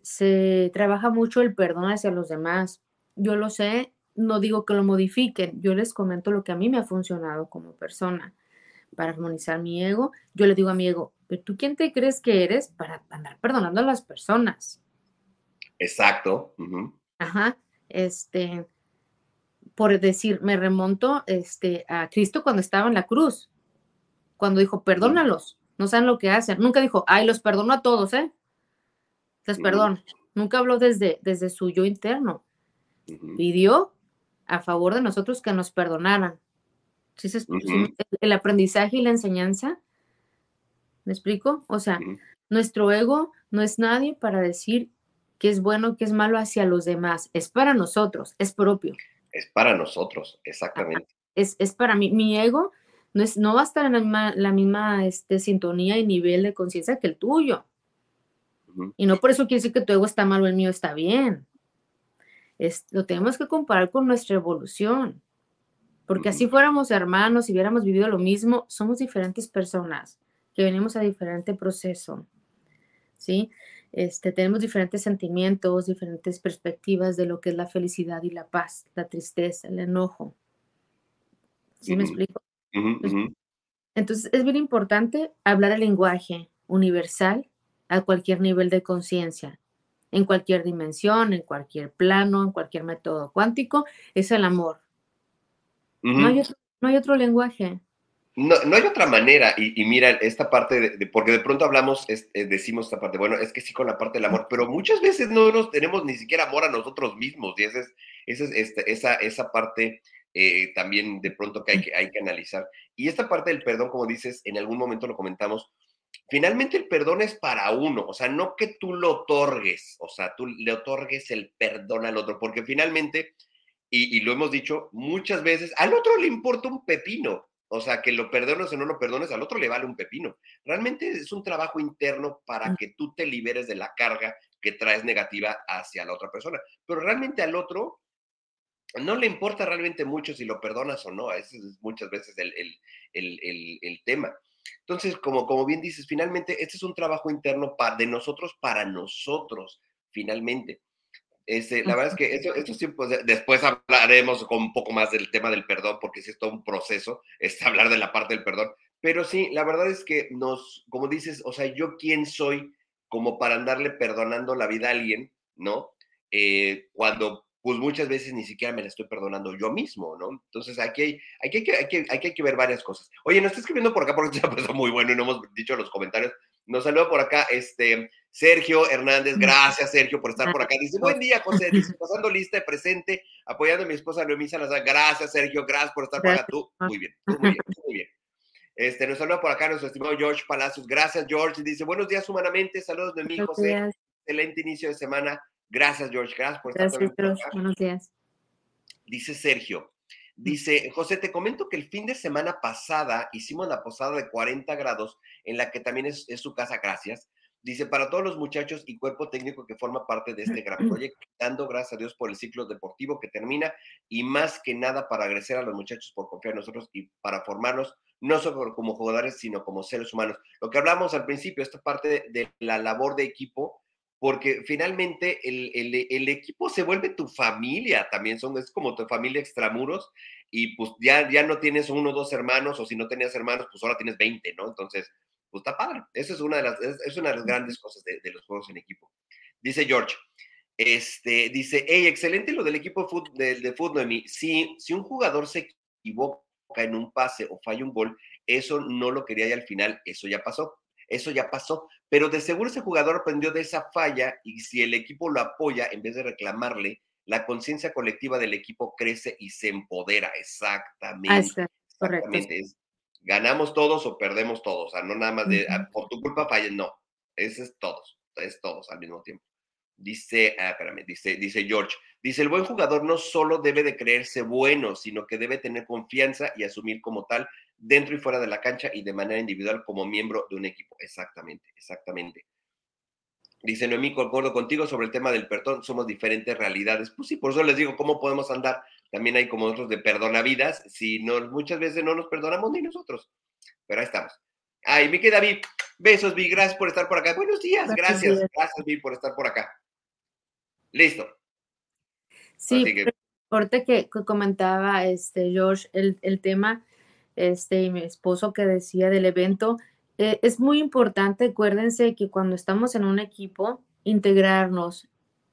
se, trabaja mucho el perdón hacia los demás, yo lo sé, no digo que lo modifiquen, yo les comento lo que a mí me ha funcionado como persona para armonizar mi ego. Yo le digo a mi ego, pero tú quién te crees que eres para andar perdonando a las personas. Exacto. Ajá. Este, por decir, me remonto este, a Cristo cuando estaba en la cruz, cuando dijo, perdónalos, no saben lo que hacen. Nunca dijo, ay, los perdono a todos, ¿eh? Les perdono. Nunca habló desde, desde su yo interno. Pidió a favor de nosotros que nos perdonaran. el aprendizaje y la enseñanza, ¿me explico? O sea, nuestro ego no es nadie para decir que es bueno, que es malo hacia los demás. Es para nosotros, es propio es para nosotros, exactamente. Es, para mí, mi ego no, es, no va a estar en la misma, este, sintonía y nivel de conciencia que el tuyo. Y no por eso quiere decir que tu ego está mal o el mío está bien. Es, lo tenemos que comparar con nuestra evolución. Porque así fuéramos hermanos y hubiéramos vivido lo mismo, somos diferentes personas que venimos a diferente proceso. ¿Sí? Este, tenemos diferentes sentimientos, diferentes perspectivas de lo que es la felicidad y la paz, la tristeza, el enojo. ¿Sí me explico? Entonces, es bien importante hablar el lenguaje universal a cualquier nivel de conciencia, en cualquier dimensión, en cualquier plano, en cualquier método cuántico, es el amor. no, hay no hay otro lenguaje. No, no, hay otra manera, y, mira, esta parte, porque de pronto hablamos, eh, decimos esta parte, bueno, es que sí con la parte del amor, pero muchas veces no nos tenemos ni siquiera amor a nosotros mismos, y esa es, esa, es este, esa, esa parte eh, también de pronto que hay, que hay que analizar. Y esta parte del perdón, como dices, en algún momento lo comentamos, finalmente el perdón es para uno, o sea, no que tú lo otorgues, o sea, tú le otorgues el perdón al otro, porque finalmente, y lo hemos dicho muchas veces, al otro le importa un pepino. O sea, que lo perdones o no lo perdones, al otro le vale un pepino. Realmente es un trabajo interno para que tú te liberes de la carga que traes negativa hacia la otra persona. Pero realmente al otro no le importa realmente mucho si lo perdonas o no. Ese es muchas veces el, el, tema. Entonces, como, como bien dices, finalmente este es un trabajo interno de nosotros para nosotros, finalmente. Este, la verdad es que estos tiempos, después hablaremos con un poco más del tema del perdón, porque es todo un proceso, este, hablar de la parte del perdón. Pero sí, la verdad es que nos, como dices, o sea, yo quién soy como para andarle perdonando la vida a alguien, ¿no? Eh, cuando pues muchas veces ni siquiera me la estoy perdonando yo mismo, ¿no? Entonces aquí hay, hay, que, hay, que, hay, que, ver varias cosas. Oye, nos está escribiendo por acá porque se ha puesto muy bueno y no hemos dicho los comentarios Nos saluda por acá este Sergio Hernández. Gracias, Sergio, por estar por acá. Dice, buen día, José. Dice, pasando lista de presente, apoyando a mi esposa Noemí Salazar. Gracias, Sergio. Gracias por estar por acá. Tú, muy bien, muy bien, muy bien. Este, nos saluda por acá nuestro estimado George Palacios. Gracias, George. Dice, buenos días humanamente. Saludos de José. Excelente inicio de semana. Gracias, George. Gracias por estar Gracias, George. Buenos días. Dice Sergio. Dice, José, te comento que el fin de semana pasada hicimos la posada de 40 grados, en la que también es, es su casa, gracias. Dice, para todos los muchachos y cuerpo técnico que forma parte de este gran proyecto, dando gracias a Dios por el ciclo deportivo que termina y más que nada para agradecer a los muchachos por confiar en nosotros y para formarnos no solo como jugadores, sino como seres humanos. Lo que hablamos al principio, esta parte de, de la labor de equipo, porque finalmente el, el, el, equipo se vuelve tu familia también, son, es como tu familia extramuros y pues ya, ya no tienes uno o dos hermanos o si no tenías hermanos, pues ahora tienes 20, ¿no? Entonces, pues está padre. Esa es una de las, es, es una de las grandes cosas de, de, los juegos en equipo. Dice George, este, dice, hey, excelente lo del equipo de fútbol, de, de fútbol Si, si un jugador se equivoca en un pase o falla un gol, eso no lo quería y al final eso ya pasó eso ya pasó, pero de seguro ese jugador aprendió de esa falla y si el equipo lo apoya, en vez de reclamarle, la conciencia colectiva del equipo crece y se empodera, exactamente. exactamente. Es, ganamos todos o perdemos todos, o sea, no nada más de, uh -huh. por tu culpa fallen, no, ese es todos, es todos al mismo tiempo. Dice, ah, espérame, dice, dice George, dice, el buen jugador no solo debe de creerse bueno, sino que debe tener confianza y asumir como tal dentro y fuera de la cancha y de manera individual como miembro de un equipo. Exactamente, exactamente. Dice Noemí, concuerdo contigo sobre el tema del perdón, somos diferentes realidades. Pues sí, por eso les digo, ¿cómo podemos andar? También hay como otros de perdonavidas, si no, muchas veces no nos perdonamos ni nosotros. Pero ahí estamos. Ay, mi querida Vi, besos, Vi, gracias por estar por acá. Buenos días, gracias, gracias, Vi, por estar por acá. Listo. Sí, que... ahorita que comentaba este George el, el tema, este, y mi esposo que decía del evento, eh, es muy importante, acuérdense que cuando estamos en un equipo, integrarnos,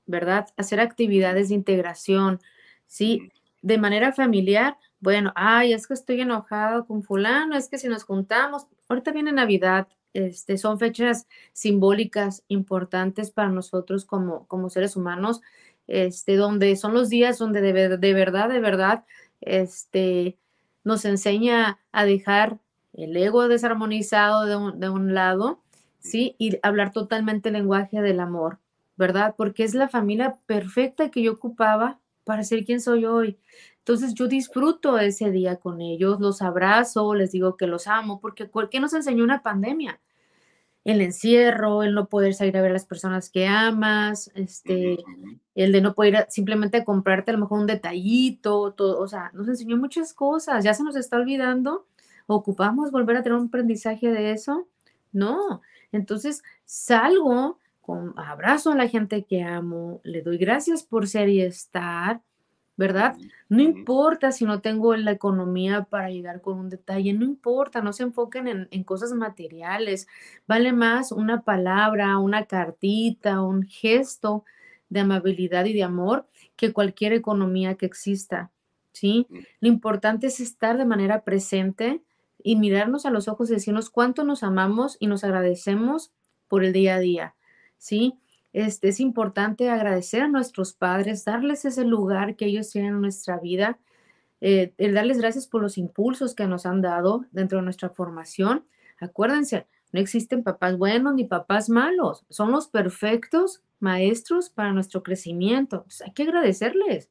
¿verdad? Hacer actividades de integración, ¿sí? De manera familiar, bueno, ay, es que estoy enojado con fulano, es que si nos juntamos, ahorita viene Navidad, este, son fechas simbólicas importantes para nosotros como, como seres humanos, este, donde son los días donde de, de verdad, de verdad, este, nos enseña a dejar el ego desarmonizado de un, de un, lado, ¿sí? Y hablar totalmente el lenguaje del amor, ¿verdad? Porque es la familia perfecta que yo ocupaba para ser quien soy hoy. Entonces yo disfruto ese día con ellos, los abrazo, les digo que los amo, porque ¿qué nos enseñó una pandemia? El encierro, el no poder salir a ver a las personas que amas, este, el de no poder simplemente comprarte a lo mejor un detallito, todo, o sea, nos enseñó muchas cosas, ya se nos está olvidando, ocupamos volver a tener un aprendizaje de eso, no, entonces salgo con abrazo a la gente que amo, le doy gracias por ser y estar, ¿verdad? No importa si no tengo la economía para llegar con un detalle, no importa, no se enfoquen en, en, cosas materiales, vale más una palabra, una cartita, un gesto de amabilidad y de amor que cualquier economía que exista, ¿sí? Lo importante es estar de manera presente y mirarnos a los ojos y decirnos cuánto nos amamos y nos agradecemos por el día a día, ¿sí? Este, es importante agradecer a nuestros padres, darles ese lugar que ellos tienen en nuestra vida, eh, el darles gracias por los impulsos que nos han dado dentro de nuestra formación. Acuérdense, no existen papás buenos ni papás malos, son los perfectos maestros para nuestro crecimiento. Pues hay que agradecerles,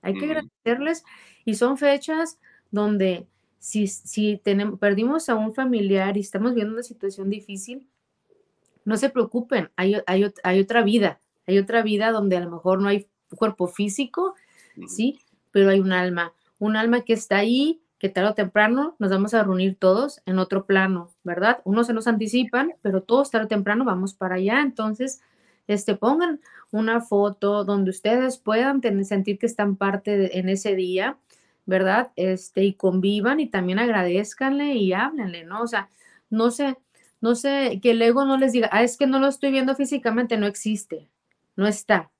hay que agradecerles y son fechas donde si, si tenemos, perdimos a un familiar y estamos viendo una situación difícil, no se preocupen, hay, hay, hay, otra vida, hay otra vida donde a lo mejor no hay cuerpo físico, ¿sí? Pero hay un alma, un alma que está ahí, que tarde o temprano nos vamos a reunir todos en otro plano, ¿verdad? Unos se nos anticipan, pero todos tarde o temprano vamos para allá, entonces, este, pongan una foto donde ustedes puedan tener, sentir que están parte de, en ese día, ¿verdad? Este, y convivan y también agradezcanle y háblenle, ¿no? O sea, no sé, no sé, que el ego no les diga, ah, es que no lo estoy viendo físicamente, no existe, no está.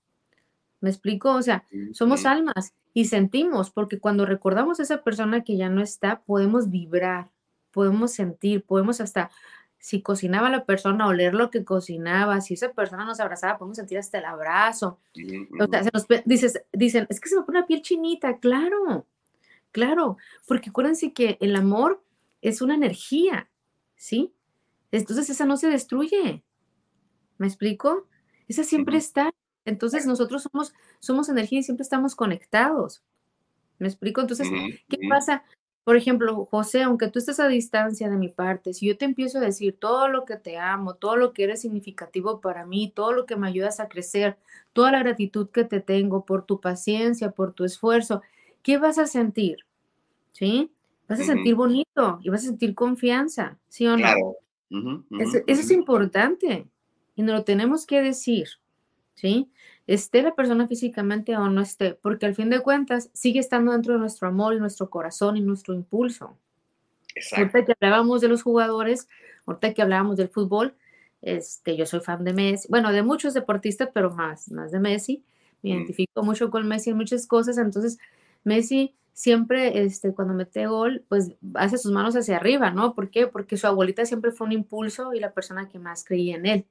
¿Me explico? O sea, somos almas y sentimos, porque cuando recordamos a esa persona que ya no está, podemos vibrar, podemos sentir, podemos hasta si cocinaba la persona, oler lo que cocinaba, si esa persona nos abrazaba, podemos sentir hasta el abrazo. O sea, se nos, dices, dicen, es que se me pone la piel chinita, claro, claro, porque acuérdense que el amor es una energía, ¿sí? Entonces esa no se destruye. ¿Me explico? Esa siempre está. Entonces nosotros somos, somos energía y siempre estamos conectados. ¿Me explico? Entonces, ¿qué pasa? Por ejemplo, José, aunque tú estés a distancia de mi parte, si yo te empiezo a decir todo lo que te amo, todo lo que eres significativo para mí, todo lo que me ayudas a crecer, toda la gratitud que te tengo por tu paciencia, por tu esfuerzo, ¿qué vas a sentir? ¿Sí? Vas a sentir bonito y vas a sentir confianza, ¿sí o no? Claro. Eso, eso es importante y nos lo tenemos que decir, ¿sí? esté la persona físicamente o no esté, porque al fin de cuentas sigue estando dentro de nuestro amor y nuestro corazón y nuestro impulso. Exacto. Ahorita que hablábamos de los jugadores, ahorita que hablábamos del fútbol, este, yo soy fan de Messi, bueno, de muchos deportistas, pero más, más de Messi. Me identifico mucho con Messi en muchas cosas, entonces Messi siempre, este, cuando mete gol, pues hace sus manos hacia arriba, ¿no? ¿Por qué? Porque su abuelita siempre fue un impulso y la persona que más creía en él.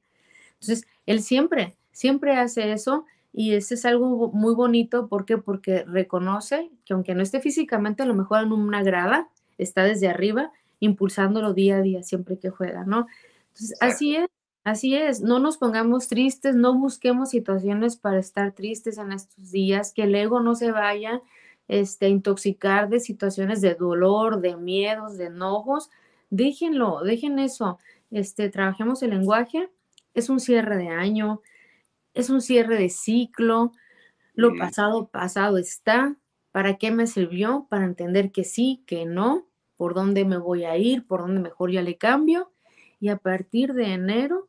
Entonces, él siempre, siempre hace eso y eso es algo muy bonito. ¿Por qué? Porque reconoce que aunque no esté físicamente, a lo mejor en una grada, está desde arriba, impulsándolo día a día, siempre que juega, ¿no? Entonces, así es, así es. No nos pongamos tristes, no busquemos situaciones para estar tristes en estos días, que el ego no se vaya este, intoxicar de situaciones de dolor, de miedos, de enojos. Déjenlo, dejen eso. Este, trabajemos el lenguaje. Es un cierre de año, es un cierre de ciclo, lo pasado, pasado está. ¿Para qué me sirvió? Para entender que sí, que no, por dónde me voy a ir, por dónde mejor ya le cambio. Y a partir de enero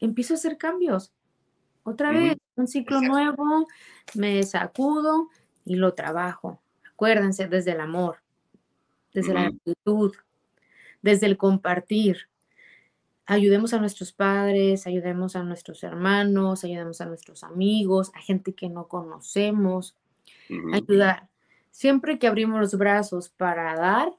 empiezo a hacer cambios. Otra vez, un ciclo nuevo, me sacudo y lo trabajo. Acuérdense, desde el amor, desde la actitud, desde el compartir, ayudemos a nuestros padres, ayudemos a nuestros hermanos, ayudemos a nuestros amigos, a gente que no conocemos, ayudar. Siempre que abrimos los brazos para dar,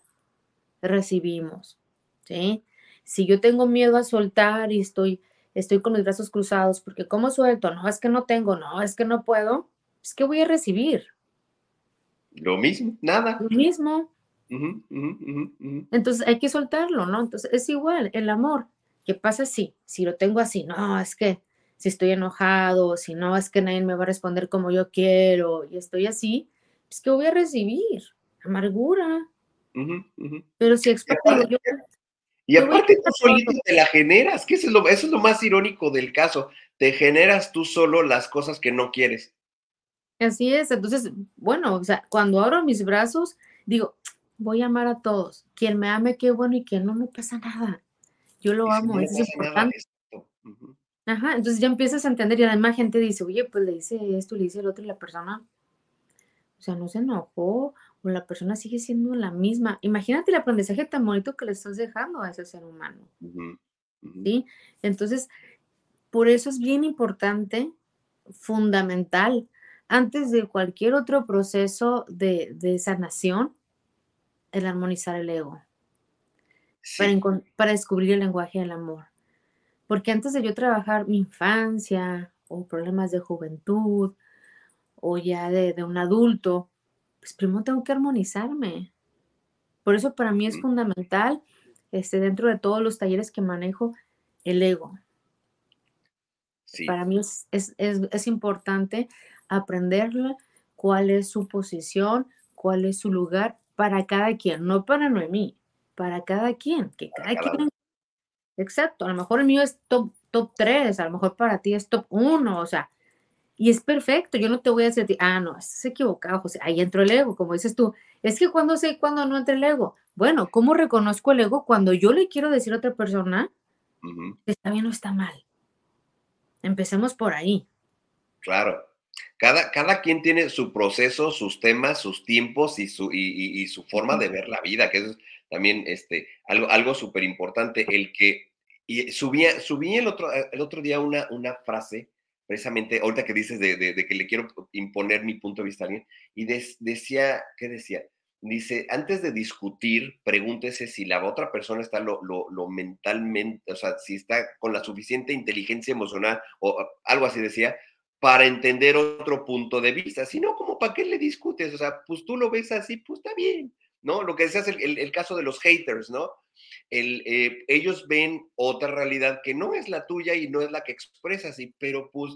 recibimos, ¿sí? Si yo tengo miedo a soltar y estoy, estoy con los brazos cruzados, porque ¿cómo suelto? No, es que no tengo, no, es que no puedo, es que voy a recibir. Lo mismo, nada. Lo mismo. Entonces hay que soltarlo, ¿no? Entonces es igual, el amor. ¿Qué pasa si, si lo tengo así? No, es que si estoy enojado, si no, es que nadie me va a responder como yo quiero y estoy así, es que voy a recibir amargura. Pero si exploto yo... Y aparte tú solito te la generas, que eso es, lo, eso es lo más irónico del caso, te generas tú solo las cosas que no quieres. Así es, entonces, bueno, o sea, cuando abro mis brazos, digo, voy a amar a todos. Quien me ame, qué bueno, y quien no, no pasa nada. Yo lo amo, eso es importante. Ajá, entonces ya empiezas a entender y además gente dice, oye, pues le dice esto, le dice el otro y la persona, o sea, no se enojó o la persona sigue siendo la misma. Imagínate el aprendizaje tan bonito que le estás dejando a ese ser humano. ¿Sí? Entonces, por eso es bien importante, fundamental, antes de cualquier otro proceso de, de sanación, el armonizar el ego para, descubrir el lenguaje del amor. Porque antes de yo trabajar mi infancia o problemas de juventud o ya de, un adulto, pues primero tengo que armonizarme. Por eso para mí es fundamental, este, dentro de todos los talleres que manejo, el ego. Para mí es, es, es, importante aprenderla, cuál es su posición, cuál es su lugar para cada quien, no para Noemí, para cada quien, que cada quien. Exacto, a lo mejor el mío es top, top 3, a lo mejor para ti es top 1, o sea, y es perfecto, yo no te voy a decir, ah, no, estás equivocado, José, ahí entró el ego, como dices tú, es que cuando sé cuando no entra el ego, bueno, ¿cómo reconozco el ego cuando yo le quiero decir a otra persona que está bien o está mal? Empecemos por ahí. Claro, cada, cada quien tiene su proceso, sus temas, sus tiempos y su, y, y su forma de ver la vida, que es también este, algo, algo súper importante, el que y subía, subí el otro, el otro día una, una frase, precisamente, ahorita que dices de, de, que le quiero imponer mi punto de vista a alguien, y decía, ¿qué decía? dice, antes de discutir, pregúntese si la otra persona está lo, lo, mentalmente, o sea, si está con la suficiente inteligencia emocional o algo así decía, para entender otro punto de vista. Si no, como para qué le discutes? O sea, pues tú lo ves así, pues está bien, ¿no? Lo que decías, el, el, caso de los haters, ¿no? El, eh, ellos ven otra realidad que no es la tuya y no es la que expresas, y, pero pues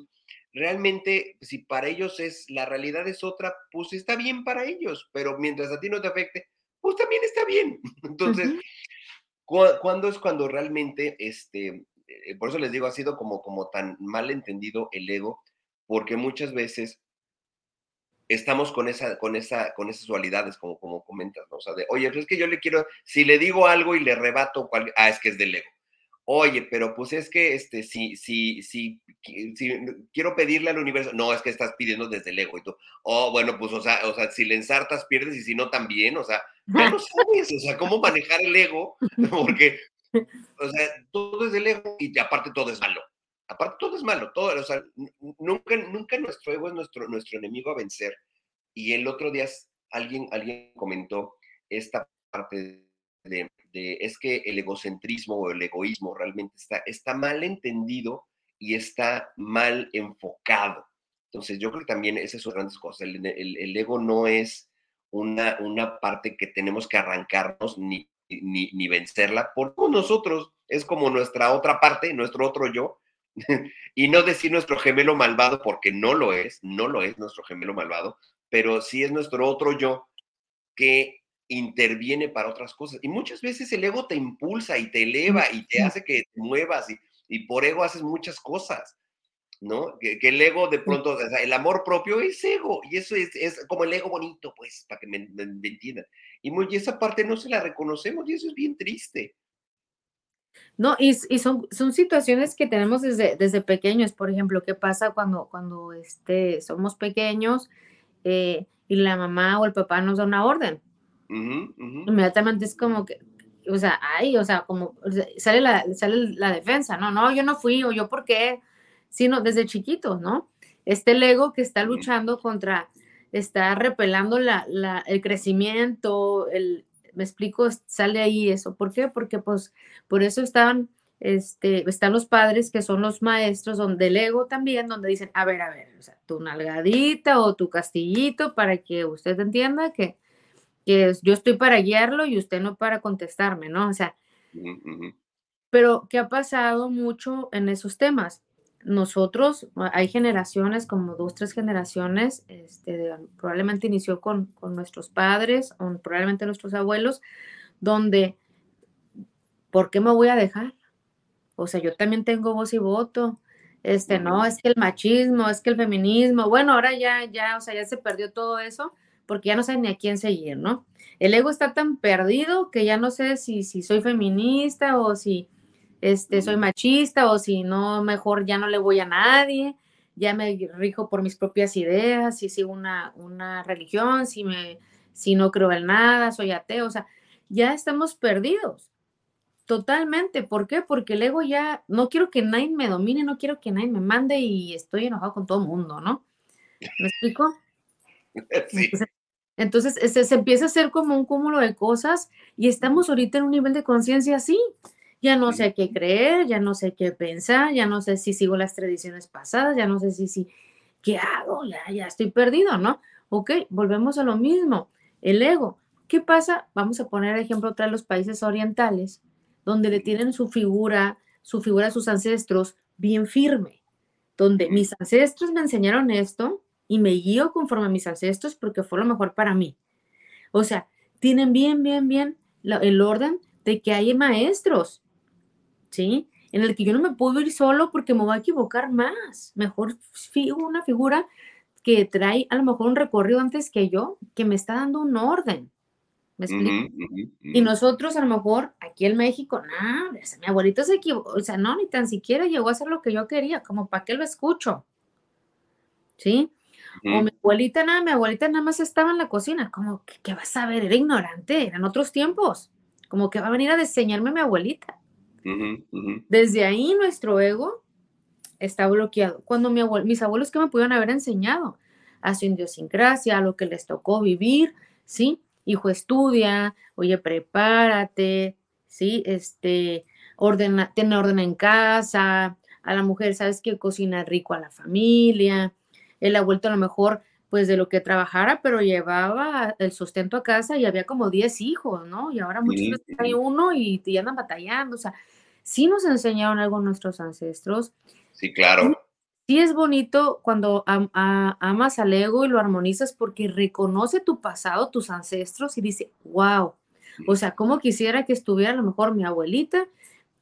realmente, si para ellos es, la realidad es otra, pues está bien para ellos, pero mientras a ti no te afecte, pues también está bien. Entonces, ¿cuándo es cuando realmente, este, eh, por eso les digo, ha sido como, como tan mal entendido el ego, porque muchas veces estamos con esa, con esa, con esas dualidades, como, como comentas, ¿no? O sea, de, oye, pues es que yo le quiero, si le digo algo y le rebato, ah, es que es del ego oye, pero pues es que este, si, si, si, si quiero pedirle al universo, no, es que estás pidiendo desde el ego y tú, oh, bueno, pues, o sea, o sea, si le ensartas pierdes y si no también, o sea, ya no sabes, o sea, cómo manejar el ego, porque, o sea, todo es del ego y aparte todo es malo. Aparte todo es malo, todo, o sea, nunca, nunca nuestro ego es nuestro, nuestro enemigo a vencer. Y el otro día alguien, alguien comentó esta parte de, es que el egocentrismo o el egoísmo realmente está, está mal entendido y está mal enfocado. Entonces, yo creo que también esas son grandes cosas. El, ego no es una, una parte que tenemos que arrancarnos ni, ni, ni vencerla por nosotros. Es como nuestra otra parte, nuestro otro yo. y no decir nuestro gemelo malvado porque no lo es, no lo es nuestro gemelo malvado, pero sí es nuestro otro yo que interviene para otras cosas. Y muchas veces el ego te impulsa y te eleva y te hace que te muevas y, y por ego haces muchas cosas, ¿no? Que, el ego de pronto, el amor propio es ego y eso es, es como el ego bonito, pues, para que me, entiendan. Y, muy, esa parte no se la reconocemos y eso es bien triste. No, y, y, son, son situaciones que tenemos desde, desde pequeños. Por ejemplo, ¿qué pasa cuando, cuando este, somos pequeños eh, y la mamá o el papá nos da una orden? Inmediatamente es como que, o sea, ay, o sea, como sale la, sale la defensa, no, no, yo no fui, o yo por qué, sino desde chiquitos, ¿no? Este ego que está luchando contra, está repelando la, la, el crecimiento, el, me explico, sale ahí eso. ¿Por qué? Porque pues por eso están, este, están los padres que son los maestros donde el ego también, donde dicen, a ver, a ver, o sea, tu nalgadita o tu castillito para que usted entienda que que yo estoy para guiarlo y usted no para contestarme, ¿no? O sea, pero ¿qué ha pasado mucho en esos temas? Nosotros, hay generaciones, como dos, tres generaciones, este, probablemente inició con, con nuestros padres, o probablemente nuestros abuelos, donde, ¿por qué me voy a dejar? O sea, yo también tengo voz y voto. Este, no, es que el machismo, es que el feminismo, bueno, ahora ya, ya, o sea, ya se perdió todo eso porque ya no sé ni a quién seguir, ¿no? El ego está tan perdido que ya no sé si, si soy feminista o si este, soy machista o si no, mejor ya no le voy a nadie, ya me rijo por mis propias ideas, si sigo una, una religión, si, me, si no creo en nada, soy ateo, o sea, ya estamos perdidos. Totalmente. ¿Por qué? Porque el ego ya, no quiero que nadie me domine, no quiero que nadie me mande y estoy enojado con todo el mundo, ¿no? ¿Me explico? Sí. Entonces, se, empieza a hacer como un cúmulo de cosas y estamos ahorita en un nivel de conciencia así. Ya no sé qué creer, ya no sé qué pensar, ya no sé si sigo las tradiciones pasadas, ya no sé si, si, ¿qué hago? Ya, ya estoy perdido, ¿no? Ok, volvemos a lo mismo. El ego. ¿Qué pasa? Vamos a poner ejemplo otra de los países orientales, donde le tienen su figura, su figura de sus ancestros bien firme, donde mis ancestros me enseñaron esto, y me guío conforme a mis ancestros porque fue lo mejor para mí. O sea, tienen bien, bien, bien el orden de que hay maestros, ¿sí? En el que yo no me puedo ir solo porque me voy a equivocar más. Mejor fijo una figura que trae a lo mejor un recorrido antes que yo, que me está dando un orden. ¿Me explico? Y nosotros a lo mejor aquí en México, no, mi abuelito se equivocó, o sea, no, ni tan siquiera llegó a hacer lo que yo quería, como para qué lo escucho. ¿Sí? O mi abuelita, nada, mi abuelita nada más estaba en la cocina, como, ¿qué, vas a ver? Era ignorante, eran otros tiempos, como que va a venir a diseñarme mi abuelita. Desde ahí nuestro ego está bloqueado. Cuando mi mis abuelos que me pudieron haber enseñado a su idiosincrasia, a lo que les tocó vivir, ¿sí? hijo estudia, oye, prepárate, ¿sí? Este, ordena, tener orden en casa, a la mujer, sabes que cocina rico a la familia, él ha vuelto a lo mejor pues de lo que trabajara, pero llevaba el sustento a casa y había como 10 hijos, ¿no? Y ahora muchos sí, hay uno y, y, andan batallando, o sea, sí nos enseñaron algo nuestros ancestros. Sí, claro. Sí es bonito cuando amas al ego y lo armonizas porque reconoce tu pasado, tus ancestros y dice, wow, o sea, como quisiera que estuviera a lo mejor mi abuelita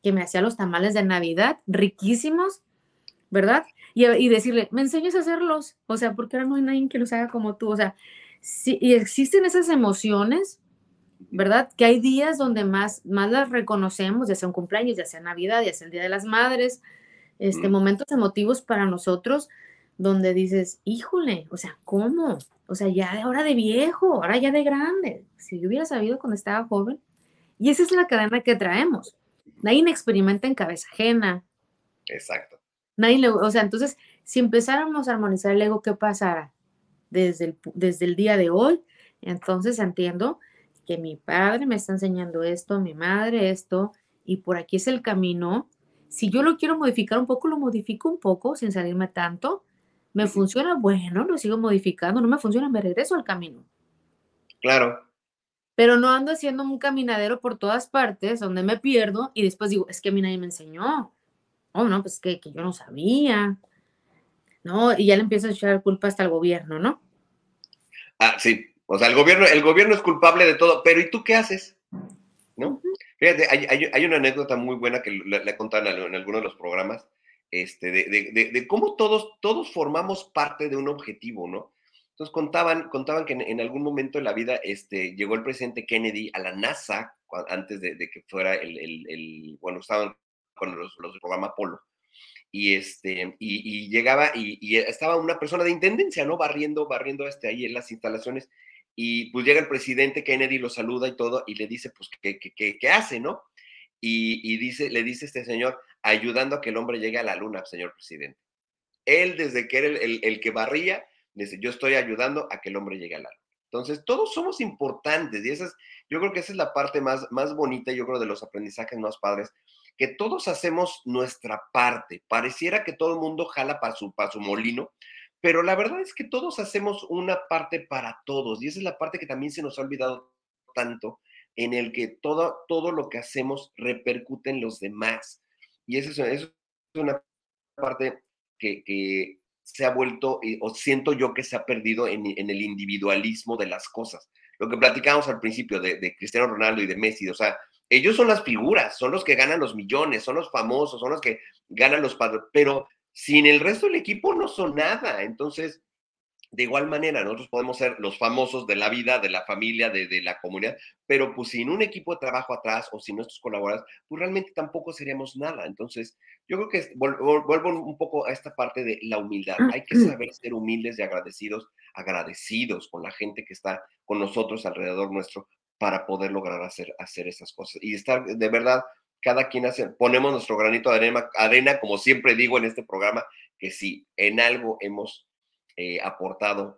que me hacía los tamales de Navidad, riquísimos, ¿verdad? Y, decirle, me enseñas a hacerlos, o sea, porque ahora no hay nadie que los haga como tú, o sea, sí, y existen esas emociones, ¿verdad? Que hay días donde más, más las reconocemos, ya sea un cumpleaños, ya sea Navidad, ya sea el Día de las Madres, este, momentos emotivos para nosotros, donde dices, híjole, o sea, ¿cómo? O sea, ya de ahora de viejo, ahora ya de grande. Si yo hubiera sabido cuando estaba joven. Y esa es la cadena que traemos. Nadie experimenta en cabeza ajena. Exacto. Nadie o sea, entonces, si empezáramos a armonizar el ego, ¿qué pasara? Desde el, desde el día de hoy, entonces entiendo que mi padre me está enseñando esto, mi madre esto, y por aquí es el camino. Si yo lo quiero modificar un poco, lo modifico un poco sin salirme tanto. Me funciona, bueno, lo sigo modificando, no me funciona, me regreso al camino. Claro, pero no ando haciendo un caminadero por todas partes donde me pierdo y después digo, es que a mí nadie me enseñó. Oh, no, pues que, que yo no sabía. ¿No? Y ya le empiezo a echar culpa hasta al gobierno, ¿no? Ah, sí. O sea, el gobierno, el gobierno es culpable de todo, pero ¿y tú qué haces? ¿No? Fíjate, hay, hay, una anécdota muy buena que le, contaron en, algunos de los programas, este, de, de, de, cómo todos, todos formamos parte de un objetivo, ¿no? Entonces contaban, contaban que en, algún momento en la vida este, llegó el presidente Kennedy a la NASA antes de, que fuera el, el, bueno, estaban con los, los del programa Apolo. Y, este, y, llegaba y, estaba una persona de intendencia, ¿no? Barriendo, barriendo este, ahí en las instalaciones. Y pues llega el presidente Kennedy, lo saluda y todo, y le dice, pues, ¿qué, qué, qué, hace, no? Y, dice, le dice este señor, ayudando a que el hombre llegue a la luna, señor presidente. Él, desde que era el, el que barría, Dice, yo estoy ayudando a que el hombre llegue al alma. Entonces, todos somos importantes y esa es, yo creo que esa es la parte más, más bonita, yo creo, de los aprendizajes más padres, que todos hacemos nuestra parte. Pareciera que todo el mundo jala para su, para su molino, pero la verdad es que todos hacemos una parte para todos y esa es la parte que también se nos ha olvidado tanto, en el que todo, todo lo que hacemos repercute en los demás. Y eso es, una parte que, que, se ha vuelto, eh, o siento yo que se ha perdido en, el individualismo de las cosas. Lo que platicamos al principio de, Cristiano Ronaldo y de Messi, o sea, ellos son las figuras, son los que ganan los millones, son los famosos, son los que ganan los padres, pero sin el resto del equipo no son nada. Entonces, de igual manera, nosotros podemos ser los famosos de la vida, de la familia, de, la comunidad, pero pues sin un equipo de trabajo atrás o sin nuestros colaboradores, pues realmente tampoco seríamos nada. Entonces, yo creo que vuelvo un poco a esta parte de la humildad. Hay que saber ser humildes y agradecidos, agradecidos con la gente que está con nosotros alrededor nuestro para poder lograr hacer, hacer esas cosas. Y estar de verdad, cada quien hace, ponemos nuestro granito de arena, arena, como siempre digo en este programa, que si en algo hemos eh, aportado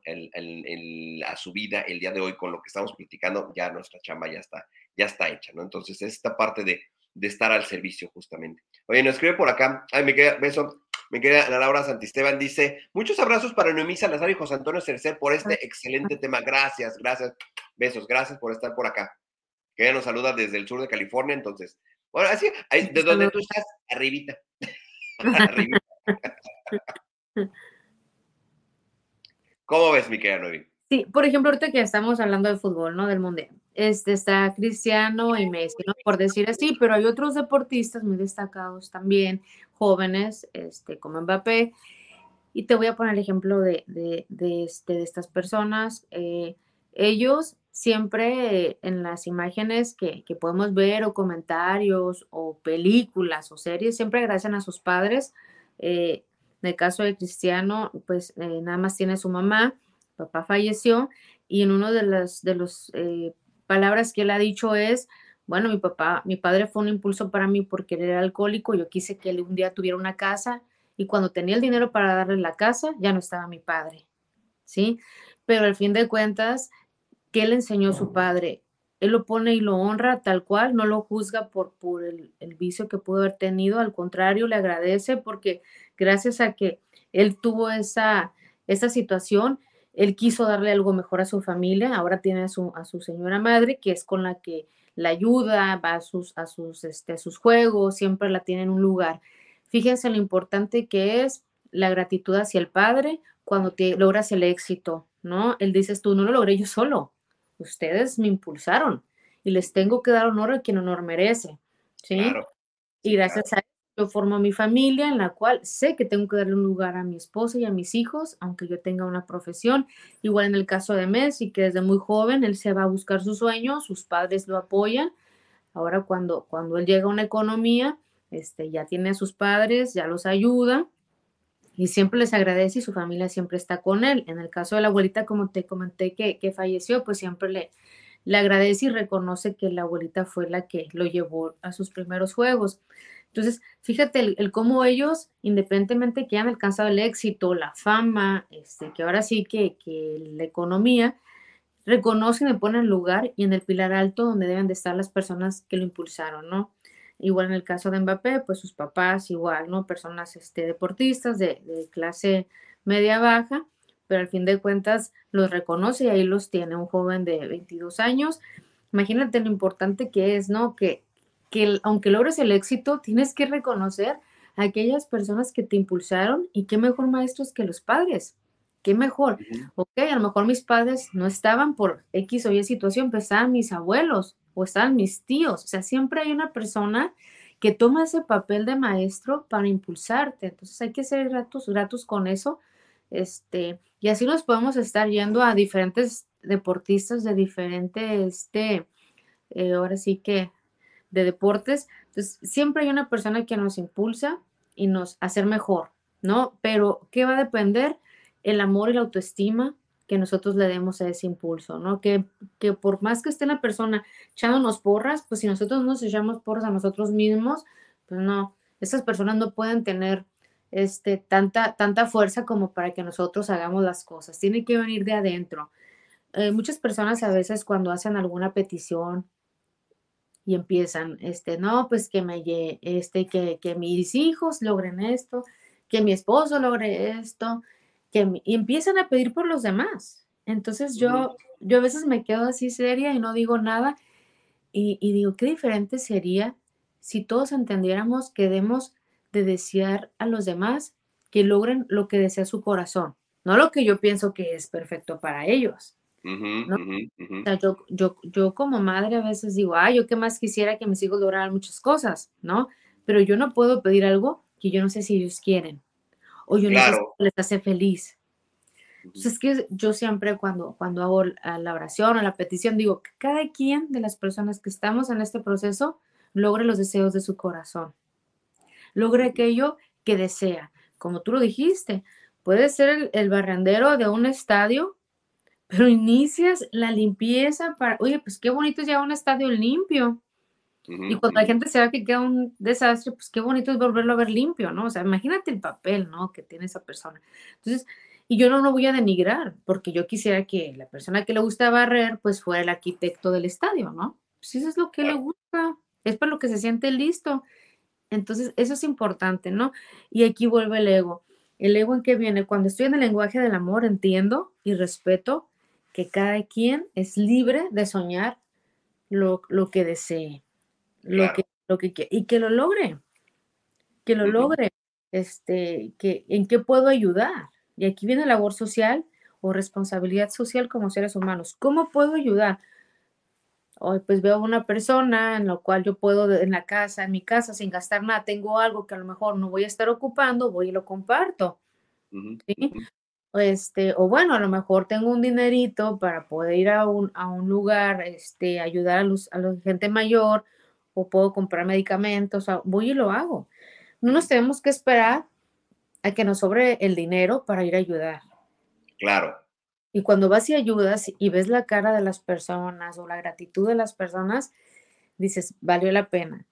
a su vida el día de hoy con lo que estamos platicando, ya nuestra chamba ya está, ya está hecha, ¿no? Entonces, esta parte de, estar al servicio justamente. Oye, nos escribe por acá, ay, me queda, beso, me queda Laura Santisteban, dice, muchos abrazos para Noemí Salazar y José Antonio Cercer por este excelente tema, gracias, gracias, besos, gracias por estar por acá. Que ella nos saluda desde el sur de California, entonces, bueno, así, ¿de dónde tú estás? Arribita. Arribita. ¿Cómo ves, mi querida Sí, por ejemplo, ahorita que estamos hablando de fútbol, ¿no? Del mundial. Este está Cristiano y Messi, ¿no? Por decir así, pero hay otros deportistas muy destacados también, jóvenes, este, como Mbappé. Y te voy a poner el ejemplo de, de, de, este, de estas personas. Eh, ellos siempre en las imágenes que, que, podemos ver o comentarios o películas o series, siempre agradecen a sus padres. Eh, en el caso de Cristiano, pues eh, nada más tiene su mamá, papá falleció y en uno de las de los, eh, palabras que él ha dicho es, bueno, mi papá, mi padre fue un impulso para mí porque él era alcohólico, yo quise que él un día tuviera una casa y cuando tenía el dinero para darle la casa, ya no estaba mi padre, ¿sí? Pero al fin de cuentas, ¿qué le enseñó su padre? Él lo pone y lo honra tal cual, no lo juzga por, por el, el vicio que pudo haber tenido, al contrario, le agradece porque gracias a que él tuvo esa, esa situación, él quiso darle algo mejor a su familia, ahora tiene a su, a su señora madre, que es con la que la ayuda, va a sus, a sus, este, a sus juegos, siempre la tiene en un lugar. Fíjense lo importante que es la gratitud hacia el Padre cuando te logras el éxito, ¿no? Él dices tú, no lo logré yo solo, ustedes me impulsaron y les tengo que dar honor a quien honor merece, ¿sí? y gracias a eso yo formo mi familia en la cual sé que tengo que darle un lugar a mi esposa y a mis hijos, aunque yo tenga una profesión. Igual en el caso de Messi, que desde muy joven él se va a buscar su sueño, sus padres lo apoyan. Ahora cuando, cuando él llega a una economía, este, ya tiene a sus padres, ya los ayuda y siempre les agradece y su familia siempre está con él. En el caso de la abuelita, como te comenté que, que falleció, pues siempre le, le agradece y reconoce que la abuelita fue la que lo llevó a sus primeros juegos. Entonces, fíjate el, cómo ellos, independientemente que han alcanzado el éxito, la fama, este, que ahora sí que, que la economía, reconocen y ponen lugar y en el pilar alto donde deben de estar las personas que lo impulsaron, ¿no? Igual en el caso de Mbappé, pues sus papás igual, ¿no? Personas este, deportistas de, clase media baja, pero al fin de cuentas los reconoce y ahí los tiene un joven de 22 años. Imagínate lo importante que es, ¿no? Que, que aunque logres el éxito, tienes que reconocer a aquellas personas que te impulsaron y qué mejor maestros que los padres. Qué mejor. Ok, a lo mejor mis padres no estaban por X o Y situación, pero estaban mis abuelos o estaban mis tíos. O sea, siempre hay una persona que toma ese papel de maestro para impulsarte. Entonces hay que ser gratos, gratos con eso. Este, y así nos podemos estar yendo a diferentes deportistas de diferentes, este, eh, ahora sí que, de deportes. Entonces, siempre hay una persona que nos impulsa y nos hace mejor, ¿no? Pero, ¿qué va a depender? El amor y la autoestima que nosotros le demos a ese impulso, ¿no? Que, que por más que esté la persona echándonos porras, pues si nosotros nos echamos porras a nosotros mismos, pues no, esas personas no pueden tener este, tanta, tanta fuerza como para que nosotros hagamos las cosas. Tiene que venir de adentro. Eh, muchas personas a veces cuando hacen alguna petición y empiezan, este, no, pues que me, este, que, que mis hijos logren esto, que mi esposo logre esto, que y empiezan a pedir por los demás. Entonces yo, yo a veces me quedo así seria y no digo nada y, digo, qué diferente sería si todos entendiéramos que debemos de desear a los demás que logren lo que desea su corazón, no lo que yo pienso que es perfecto para ellos. yo, yo, yo como madre a veces digo, ay, yo qué más quisiera que mis hijos lograran muchas cosas, ¿no? Pero yo no puedo pedir algo que yo no sé si ellos quieren o yo no sé si les hace feliz. Entonces, es que yo siempre cuando, cuando hago la oración o la petición, digo que cada quien de las personas que estamos en este proceso logre los deseos de su corazón. Logre aquello que desea. Como tú lo dijiste, puede ser el, el barrendero de un estadio, pero inicias la limpieza para, oye, pues qué bonito es ya un estadio limpio y cuando la gente se ve que queda un desastre, pues qué bonito es volverlo a ver limpio, ¿no? O sea, imagínate el papel, ¿no? Que tiene esa persona. Entonces, y yo no lo voy a denigrar, porque yo quisiera que la persona que le gusta barrer, pues fuera el arquitecto del estadio, ¿no? Pues eso es lo que le gusta, es para lo que se siente listo. Entonces, eso es importante, ¿no? Y aquí vuelve el ego. ¿El ego en qué viene? Cuando estoy en el lenguaje del amor, entiendo y respeto que cada quien es libre de soñar lo, lo que desee lo que, lo que, y que lo logre, que lo logre, este, que, en qué puedo ayudar. Y aquí viene la labor social o responsabilidad social como seres humanos. ¿Cómo puedo ayudar? Hoy pues veo una persona en la cual yo puedo en la casa, en mi casa, sin gastar nada, tengo algo que a lo mejor no voy a estar ocupando, voy y lo comparto. Este, o bueno, a lo mejor tengo un dinerito para poder ir a un, a un lugar, este, ayudar a, los, a la gente mayor o puedo comprar medicamentos, voy y lo hago. No nos tenemos que esperar a que nos sobre el dinero para ir a ayudar. Claro. Y cuando vas y ayudas y ves la cara de las personas o la gratitud de las personas, dices, valió la pena.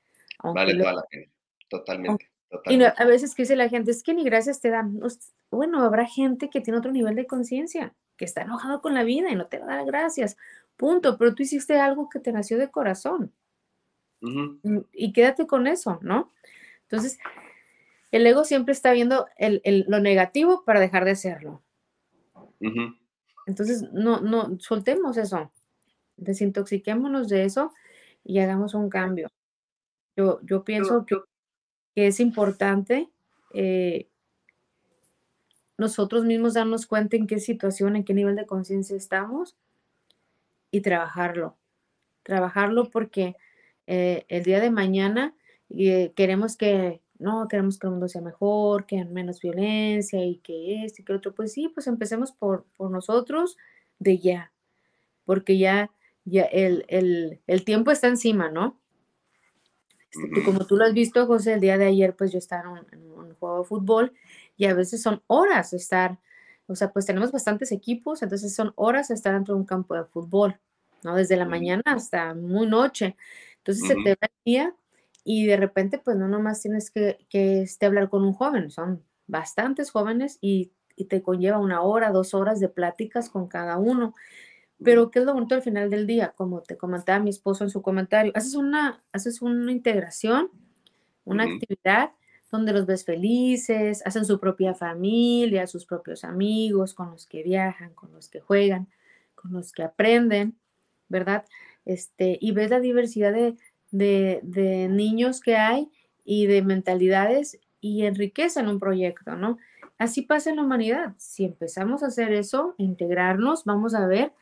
vale toda la pena, totalmente. Y a veces que dice la gente, es que ni gracias te dan. Bueno, habrá gente que tiene otro nivel de conciencia, que está enojado con la vida y no te va a dar gracias. punto, pero tú hiciste algo que te nació de corazón. Y quédate con eso, ¿no? Entonces, el ego siempre está viendo lo negativo para dejar de hacerlo. Entonces, no, no, soltemos eso, desintoxiquémonos de eso y hagamos un cambio. Yo, yo pienso que, que es importante eh, nosotros mismos darnos cuenta en qué situación, en qué nivel de conciencia estamos y trabajarlo. Trabajarlo porque eh, el día de mañana eh, queremos que, no, queremos que el mundo sea mejor, que haya menos violencia y que este y que otro. Pues sí, pues empecemos por, por nosotros de ya, porque ya, ya el, el, el tiempo está encima, ¿no? Este, como tú lo has visto, José, el día de ayer, pues yo estaba en un, juego de fútbol y a veces son horas estar, o sea, pues tenemos bastantes equipos, entonces son horas estar dentro de un campo de fútbol, ¿no? Desde la mañana hasta muy noche. Entonces se te va el día y de repente, pues no nomás tienes que, que este, hablar con un joven, son bastantes jóvenes y, y te conlleva una hora, dos horas de pláticas con cada uno. Pero ¿qué es lo bonito al final del día? Como te comentaba mi esposo en su comentario, haces una, haces una integración, una actividad donde los ves felices, hacen su propia familia, sus propios amigos, con los que viajan, con los que juegan, con los que aprenden, ¿verdad? Este, y ves la diversidad de, de, de niños que hay y de mentalidades y enriquecen un proyecto, ¿no? Así pasa en la humanidad. Si empezamos a hacer eso, integrarnos, vamos a ver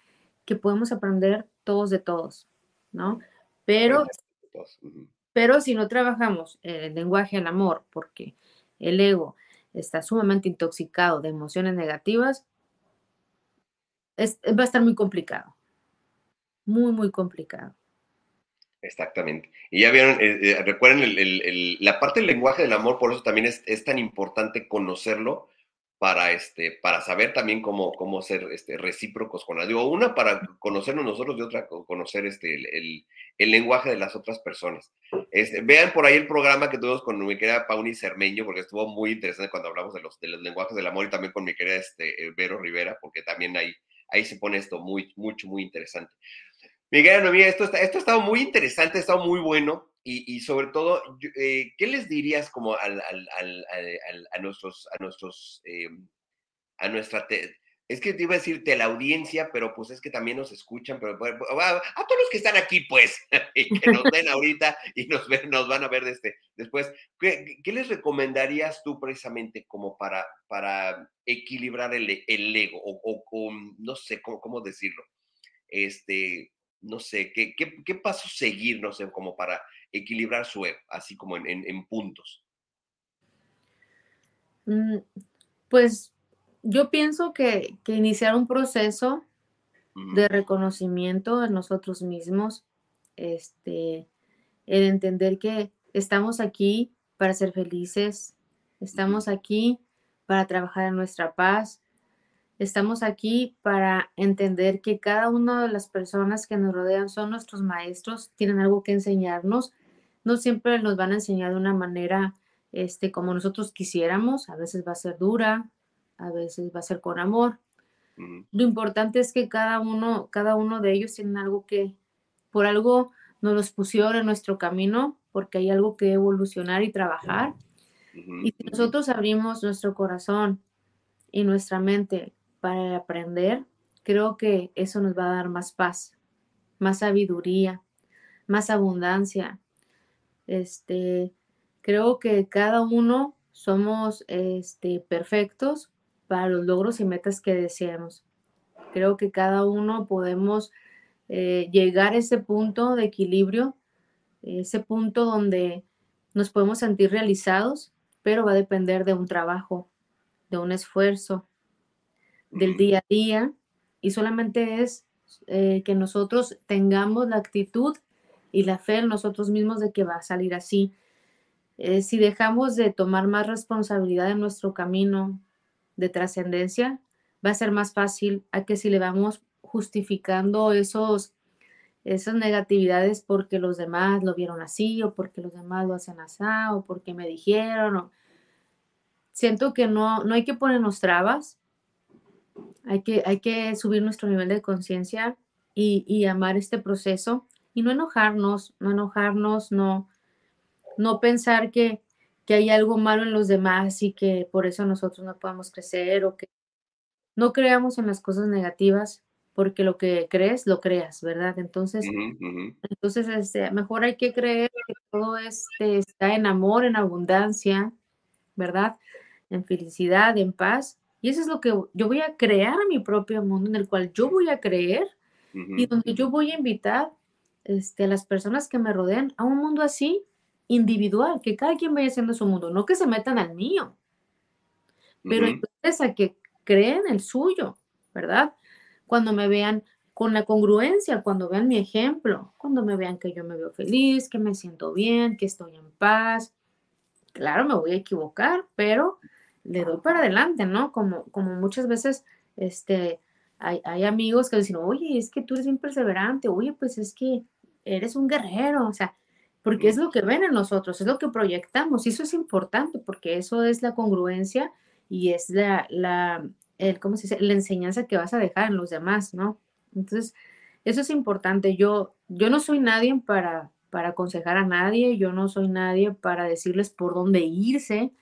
que podemos aprender todos de todos, ¿no? Pero, pero si no trabajamos el lenguaje del amor, porque el ego está sumamente intoxicado de emociones negativas, va a estar muy complicado. Muy, muy complicado. Exactamente. Y ya vieron, eh, eh, recuerden, la parte del lenguaje del amor, por eso también es, es tan importante conocerlo, para, este, para saber también cómo, cómo ser este, recíprocos con la. Digo, una para conocernos nosotros y otra conocer este, el, el, lenguaje de las otras personas. Este, vean por ahí el programa que tuvimos con mi querida Pauni Cermeño, porque estuvo muy interesante cuando hablamos de los, de los lenguajes del amor y también con mi querida este, Vero Rivera, porque también ahí, ahí se pone esto muy, mucho, muy interesante. Miguel Noemí, esto, está, esto ha estado muy interesante, ha estado muy bueno y, sobre todo, eh, ¿qué les dirías como al, al, al, a nuestros, a nuestros, eh, a nuestra, es que te iba a decir la audiencia, pero pues es que también nos escuchan, pero a, todos los que están aquí, pues, y que nos ven ahorita y nos, ven, nos van a ver este, después, ¿qué, ¿qué, les recomendarías tú precisamente como para, para equilibrar el, el ego o, o, no sé cómo, cómo decirlo? Este, no sé, ¿qué, qué, qué paso seguir, no sé, como para equilibrar su ego, así como en, puntos? Mm, pues yo pienso que, iniciar un proceso de reconocimiento de nosotros mismos, este, el entender que estamos aquí para ser felices, estamos aquí para trabajar en nuestra paz, estamos aquí para entender que cada una de las personas que nos rodean son nuestros maestros, tienen algo que enseñarnos. No siempre nos van a enseñar de una manera este, como nosotros quisiéramos, a veces va a ser dura, a veces va a ser con amor. Lo importante es que cada uno, cada uno de ellos tiene algo que, por algo nos los pusieron en nuestro camino, porque hay algo que evolucionar y trabajar. Y si nosotros abrimos nuestro corazón y nuestra mente para aprender, creo que eso nos va a dar más paz, más sabiduría, más abundancia, este, creo que cada uno somos este, perfectos para los logros y metas que deseamos. Creo que cada uno podemos eh, llegar a ese punto de equilibrio, ese punto donde nos podemos sentir realizados, pero va a depender de un trabajo, de un esfuerzo, del día a día, y solamente es eh, que nosotros tengamos la actitud y la fe en nosotros mismos de que va a salir así. Eh, si dejamos de tomar más responsabilidad en nuestro camino de trascendencia, va a ser más fácil a que si le vamos justificando esos, esas negatividades porque los demás lo vieron así o porque los demás lo hacen así o porque me dijeron. Siento que no, no hay que ponernos trabas, hay que, hay que subir nuestro nivel de conciencia y, amar este proceso y no enojarnos, no enojarnos, no, no pensar que, que hay algo malo en los demás y que por eso nosotros no podemos crecer o que no creamos en las cosas negativas porque lo que crees, lo creas, ¿verdad? Entonces, entonces este, mejor hay que creer que todo este está en amor, en abundancia, ¿verdad? En felicidad, en paz. Y eso es lo que yo voy a crear mi propio mundo en el cual yo voy a creer y donde yo voy a invitar este, a las personas que me rodean a un mundo así, individual, que cada quien vaya haciendo su mundo, no que se metan al mío, pero entonces a que creen el suyo, ¿verdad? Cuando me vean con la congruencia, cuando vean mi ejemplo, cuando me vean que yo me veo feliz, que me siento bien, que estoy en paz. Claro, me voy a equivocar, pero le doy para adelante, ¿no? Como, como muchas veces, este, hay, amigos que dicen, oye, es que tú eres bien perseverante, oye, pues es que eres un guerrero, o sea, porque es lo que ven en nosotros, es lo que proyectamos, y eso es importante, porque eso es la congruencia y es la, la el, ¿cómo se dice? la enseñanza que vas a dejar en los demás, ¿no? Entonces, eso es importante. Yo, yo no soy nadie para, para aconsejar a nadie, yo no soy nadie para decirles por dónde irse,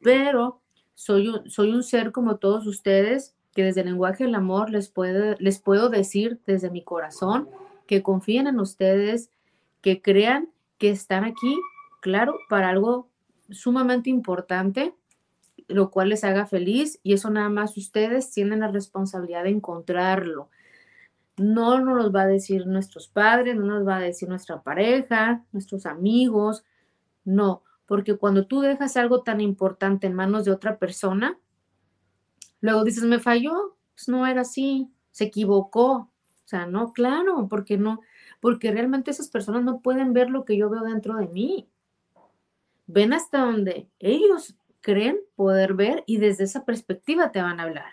pero soy un, soy un ser como todos ustedes que desde el lenguaje del amor les, puede, les puedo decir desde mi corazón que confíen en ustedes, que crean que están aquí, claro, para algo sumamente importante, lo cual les haga feliz y eso nada más ustedes tienen la responsabilidad de encontrarlo. No nos lo va a decir nuestros padres, no nos va a decir nuestra pareja, nuestros amigos, no, porque cuando tú dejas algo tan importante en manos de otra persona, Luego dices, me falló, pues no era así, se equivocó. O sea, no, claro, porque no, porque realmente esas personas no pueden ver lo que yo veo dentro de mí. Ven hasta donde ellos creen poder ver y desde esa perspectiva te van a hablar.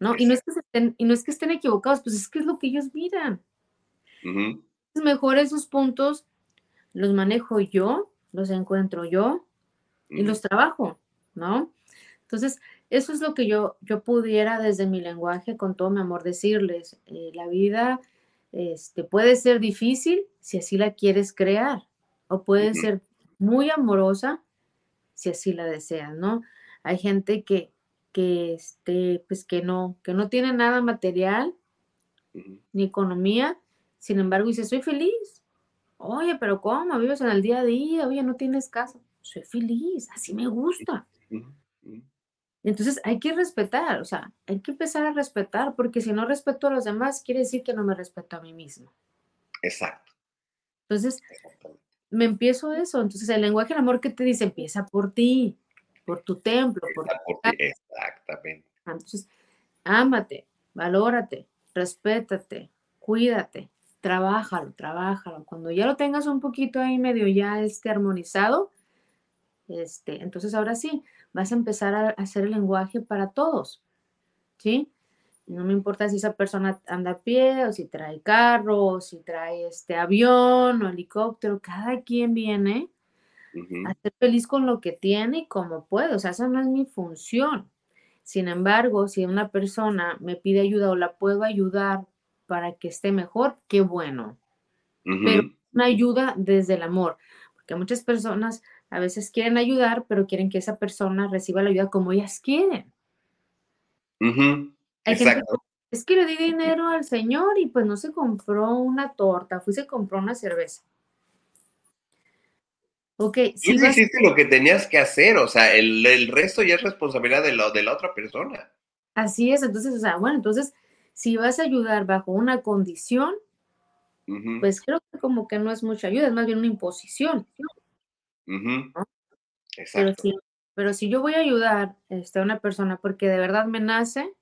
¿No? Y no, es que estén, y no es que estén equivocados, pues es que es lo que ellos miran. Es mejor esos puntos los manejo yo, los encuentro yo y los trabajo, ¿no? Entonces, eso es lo que yo, yo pudiera desde mi lenguaje, con todo mi amor, decirles. Eh, la vida este, puede ser difícil si así la quieres crear, o puede ser muy amorosa si así la deseas, ¿no? Hay gente que, que, este, pues que, no, que no tiene nada material ni economía, sin embargo dice, soy feliz. Oye, pero ¿cómo? Vives en el día a día, oye, no tienes casa. Soy feliz, así me gusta. Entonces hay que respetar, o sea, hay que empezar a respetar, porque si no respeto a los demás, quiere decir que no me respeto a mí mismo. Exacto. Entonces, me empiezo eso. Entonces, el lenguaje del amor que te dice, empieza por ti, por tu templo. Por, ti. Exactamente. Entonces, ámate, valórate, respétate, cuídate, trabájalo, trabájalo. Cuando ya lo tengas un poquito ahí medio ya este armonizado, este, entonces ahora sí, vas a empezar a hacer el lenguaje para todos, ¿sí? No me importa si esa persona anda a pie o si trae carro o si trae este avión o helicóptero, cada quien viene a ser feliz con lo que tiene y como puede, o sea, esa no es mi función. Sin embargo, si una persona me pide ayuda o la puedo ayudar para que esté mejor, qué bueno. Pero una ayuda desde el amor, porque muchas personas a veces quieren ayudar, pero quieren que esa persona reciba la ayuda como ellas quieren. Exacto. es que le di dinero al señor y pues no se compró una torta, fui se compró una cerveza. Ok. Si Tú hiciste lo que tenías que hacer, o sea, el, resto ya es responsabilidad de, lo, de la otra persona. Así es, entonces, o sea, bueno, entonces, si vas a ayudar bajo una condición, pues creo que como que no es mucha ayuda, es más bien una imposición. Pero si, pero si yo voy a ayudar este, a una persona porque de verdad me nace,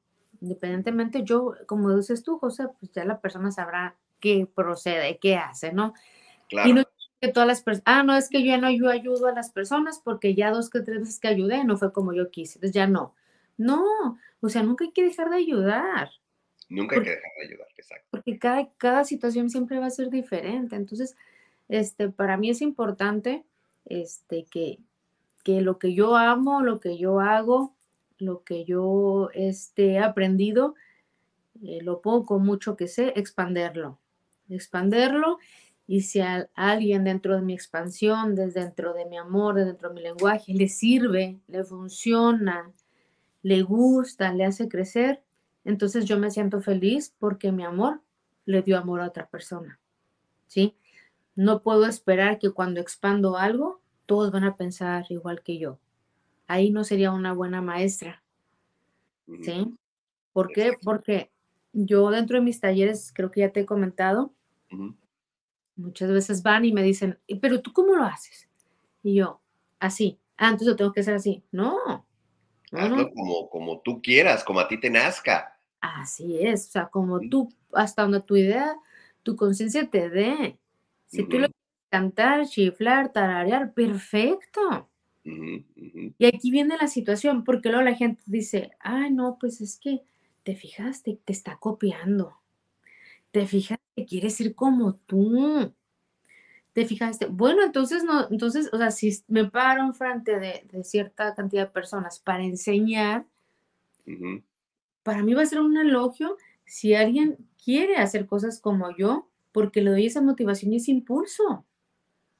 independientemente, yo, como dices tú, José, pues ya la persona sabrá qué procede, qué hace, ¿no? Claro. Y no que todas las personas, ah, no, es que yo ya no yo ayudo a las personas porque ya dos que tres veces que ayudé no fue como yo quise, entonces ya no. No, o sea, nunca hay que dejar de ayudar. Nunca hay que dejar de ayudar, exacto. Porque cada, cada situación siempre va a ser diferente. Entonces, este, para mí es importante este, que, que lo que yo amo, lo que yo hago, lo que yo este, he aprendido, eh, lo poco, mucho que sé, expanderlo. Expanderlo y si a alguien dentro de mi expansión, desde dentro de mi amor, desde dentro de mi lenguaje, le sirve, le funciona, le gusta, le hace crecer, entonces yo me siento feliz porque mi amor le dio amor a otra persona. ¿Sí? No puedo esperar que cuando expando algo, todos van a pensar igual que yo. Ahí no sería una buena maestra. ¿Sí? ¿Por qué? Porque yo dentro de mis talleres, creo que ya te he comentado, muchas veces van y me dicen, pero tú cómo lo haces? Y yo, así. Ah, entonces lo tengo que hacer así. No. Hazlo Como, como tú quieras, como a ti te nazca. Así es, o sea, como tú, hasta donde tu idea, tu conciencia te dé. Si tú lo quieres cantar, chiflar, tararear, perfecto. Y aquí viene la situación, porque luego la gente dice, ay, no, pues es que te fijaste, te está copiando. Te fijaste, quieres ir como tú. Te fijaste, bueno, entonces no, entonces, o sea, si me paro enfrente de, de cierta cantidad de personas para enseñar, para mí va a ser un elogio si alguien quiere hacer cosas como yo, porque le doy esa motivación y ese impulso.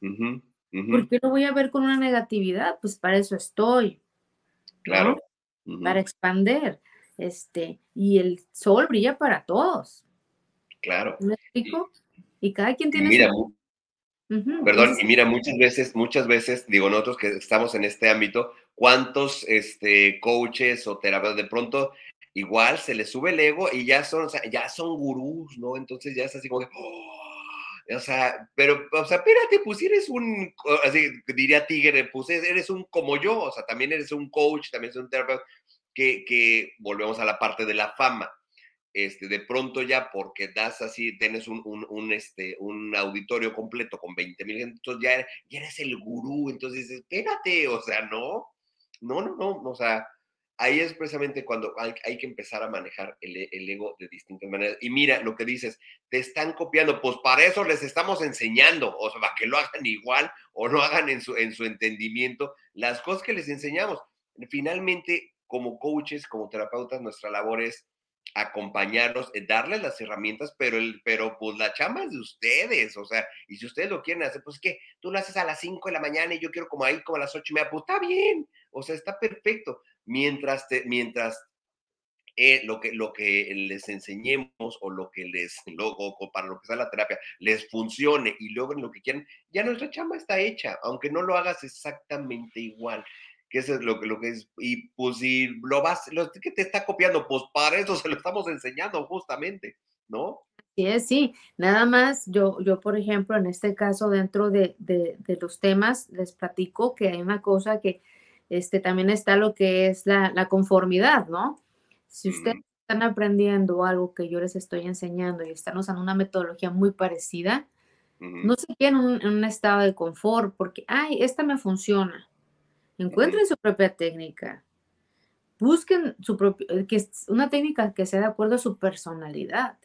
¿Por qué lo voy a ver con una negatividad? Pues para eso estoy. Claro. Para expander. Este, y el sol brilla para todos. Claro. ¿Me explico? Y, cada quien tiene mira, Perdón, y mira, muchas veces, muchas veces, digo nosotros que estamos en este ámbito, ¿cuántos este, coaches o terapeutas de pronto igual se les sube el ego y ya son, ya son gurús, ¿no? Entonces ya es así como que, o sea, pero, o sea, espérate, pues eres un, así diría Tigre, pues eres un como yo, o sea, también eres un coach, también eres un terapeuta, que, que volvemos a la parte de la fama. Este, de pronto ya porque das así, tienes un, un, este, un auditorio completo con 20 mil, entonces ya, ya, eres el gurú, entonces espérate, o sea, no, no, no, no, o sea, ahí es precisamente cuando hay, que empezar a manejar el, ego de distintas maneras. Y mira, lo que dices, te están copiando, pues para eso les estamos enseñando, o sea, para que lo hagan igual o no hagan en su, en su entendimiento las cosas que les enseñamos. Finalmente, como coaches, como terapeutas, nuestra labor es acompañarlos, eh, darles las herramientas, pero, el, pero pues la chamba es de ustedes, o sea, y si ustedes lo quieren hacer, pues que tú lo haces a las 5 de la mañana y yo quiero como ahí como a las 8 y media, pues está bien, o sea, está perfecto, mientras, te, mientras eh, lo, que, lo que les enseñemos o lo que les, luego, para lo que sea la terapia, les funcione y logren lo que quieran, ya nuestra chamba está hecha, aunque no lo hagas exactamente igual que eso es lo, lo que es, y pues si lo vas, lo que te está copiando, pues para eso se lo estamos enseñando justamente, ¿no? Sí, sí, nada más yo, yo, por ejemplo, en este caso, dentro de, de, de los temas, les platico que hay una cosa que este, también está lo que es la, la conformidad, ¿no? Si ustedes están aprendiendo algo que yo les estoy enseñando y están usando una metodología muy parecida, no se queden en en un estado de confort porque, ay, esta me funciona Encuentren su propia técnica. Busquen su propia, eh, que es una técnica que sea de acuerdo a su personalidad.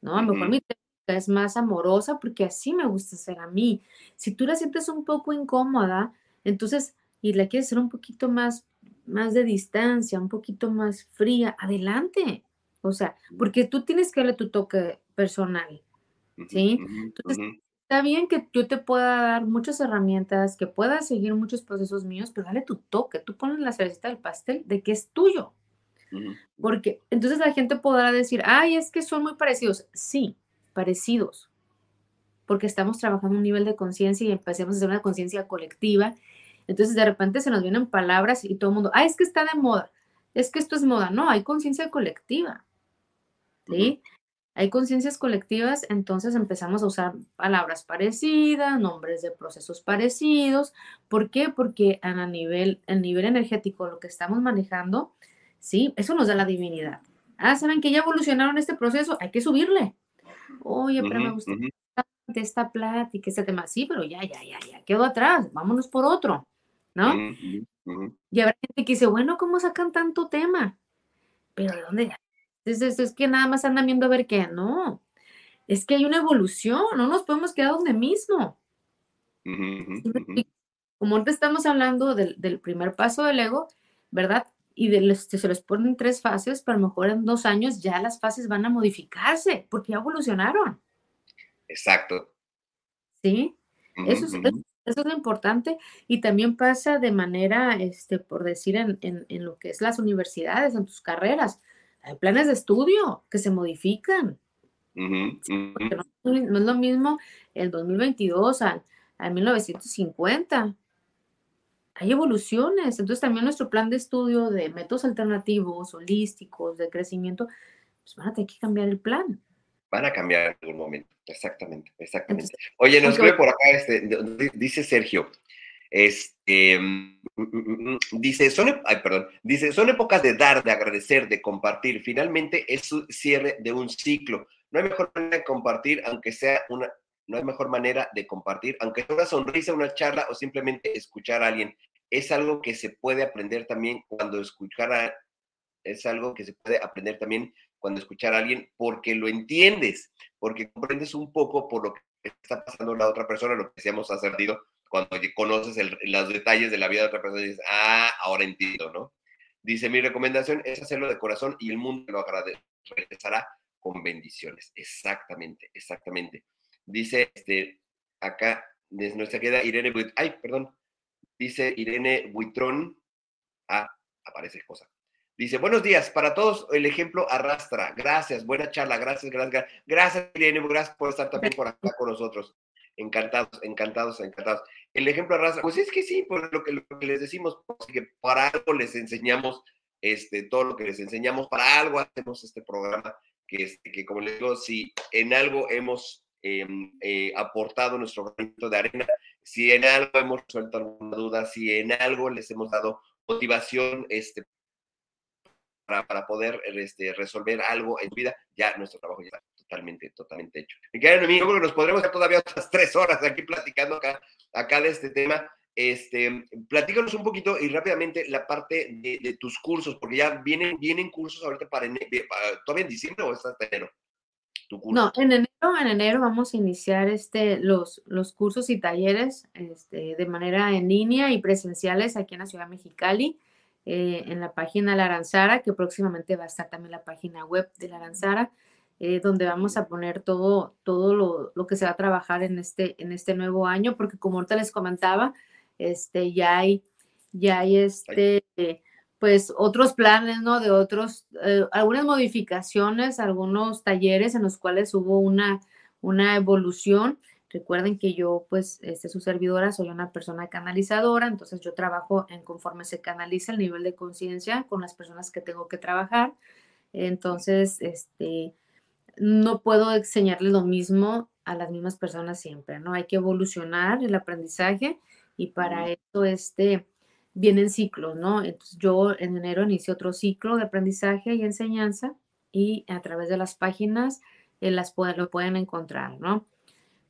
¿no? A lo mejor mi técnica es más amorosa porque así me gusta ser a mí. Si tú la sientes un poco incómoda, entonces, y la quieres hacer un poquito más, más de distancia, un poquito más fría, adelante. O sea, porque tú tienes que darle tu toque personal. ¿Sí? Entonces, Está bien que yo te pueda dar muchas herramientas, que puedas seguir muchos procesos míos, pero dale tu toque, tú pones la cerecita del pastel de que es tuyo. Porque entonces la gente podrá decir, ay, es que son muy parecidos. Sí, parecidos. Porque estamos trabajando un nivel de conciencia y empecemos a hacer una conciencia colectiva. Entonces de repente se nos vienen palabras y todo el mundo, ah, es que está de moda, es que esto es moda. No, hay conciencia colectiva. ¿Sí? hay conciencias colectivas, entonces empezamos a usar palabras parecidas, nombres de procesos parecidos. ¿Por qué? Porque a nivel, el nivel energético, lo que estamos manejando, sí, eso nos da la divinidad. Ah, saben que ya evolucionaron este proceso, hay que subirle. Oye, pero me gusta esta plática, este tema. Sí, pero ya, ya, ya, ya, quedó atrás, vámonos por otro, ¿no? Y habrá gente que dice, bueno, ¿cómo sacan tanto tema? Pero ¿de dónde? Entonces, es que nada más andan viendo a ver qué, no. Es que hay una evolución, no nos podemos quedar donde mismo. Como antes estamos hablando del, primer paso del ego, ¿verdad? y de los, se los ponen en tres fases, pero a lo mejor en dos años ya las fases van a modificarse porque ya evolucionaron. Exacto. ¿Sí? eso, es, eso, es, lo importante y también pasa de manera, este, por decir, en, en, en lo que es las universidades, en tus carreras. Hay planes de estudio que se modifican. no, es lo mismo el 2022 al, al 1950 hay evoluciones. Entonces también nuestro plan de estudio de métodos alternativos, holísticos, de crecimiento, pues van a tener que cambiar el plan. Van a cambiar en algún momento, exactamente, exactamente. Oye, nos ve por acá, este, dice Sergio, este, mm, mm, mm, dice, son, ay, perdón, dice, son épocas de dar, de agradecer, de compartir. Finalmente es cierre de un ciclo. No hay mejor manera de compartir, aunque sea una, no hay mejor manera de compartir, aunque sea una sonrisa, una charla o simplemente escuchar a alguien. Es algo que se puede aprender también cuando escuchar a, es algo que se puede aprender también cuando escuchar a alguien porque lo entiendes, porque comprendes un poco por lo que está pasando la otra persona, lo que decíamos acertido, cuando conoces los detalles de la vida de otra persona dices, ah, ahora entiendo, ¿no? Dice, mi recomendación es hacerlo de corazón y el mundo lo regresará con bendiciones. Exactamente, exactamente. Dice este, acá, desde nuestra queda, Irene. Ay, perdón. Dice Irene Buitrón. Ah, aparece cosa. Dice, buenos días, para todos el ejemplo arrastra. Gracias, buena charla, gracias, gracias, gracias, Irene, gracias por estar también por acá con nosotros. Encantados, encantados, encantados. El ejemplo arrastra, pues es que sí, por lo que, les decimos, pues, que para algo les enseñamos este, todo lo que les enseñamos, para algo hacemos este programa, que, este, que como les digo, si en algo hemos Em, eh, aportado nuestro granito de arena, si en algo hemos resuelto alguna duda, si en algo les hemos dado motivación este, para, para poder este, resolver algo en tu vida, ya nuestro trabajo ya está totalmente, totalmente hecho. Mi querido amigo, que nos podremos quedar todavía otras tres horas aquí platicando acá, acá de este tema. Este, platícanos un poquito y rápidamente la parte de, tus cursos, porque ya vienen, vienen cursos ahorita para, para todavía en diciembre o hasta enero. No, en enero, en enero vamos a iniciar este, los, los cursos y talleres este, de manera en línea y presenciales aquí en la ciudad de Mexicali, eh, en la página La Aranzara, que próximamente va a estar también la página web de La Aranzara, eh, donde vamos a poner todo, todo lo, lo, que se va a trabajar en este, en este nuevo año, porque como ahorita les comentaba, este, ya hay, ya hay este pues otros planes, ¿no? De otros, eh, algunas modificaciones, algunos talleres en los cuales hubo una, una evolución. Recuerden que yo, pues, este, su servidora, soy una persona canalizadora, entonces yo trabajo en conforme se canaliza el nivel de conciencia con las personas que tengo que trabajar. Entonces, este, no puedo enseñarle lo mismo a las mismas personas siempre, ¿no? Hay que evolucionar el aprendizaje y para eso, este, vienen ciclos, ¿no? Entonces yo en enero inicio otro ciclo de aprendizaje y enseñanza y a través de las páginas eh, las lo pueden encontrar, ¿no?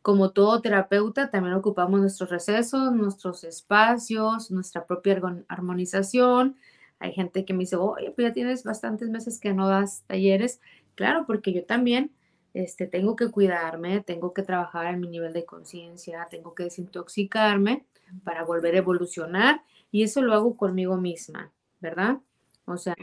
Como todo terapeuta, también ocupamos nuestros recesos, nuestros espacios, nuestra propia armonización. Hay gente que me dice, oye, pues ya tienes bastantes meses que no das talleres. Claro, porque yo también este, tengo que cuidarme, tengo que trabajar en mi nivel de conciencia, tengo que desintoxicarme para volver a evolucionar y eso lo hago conmigo misma, ¿verdad? O sea,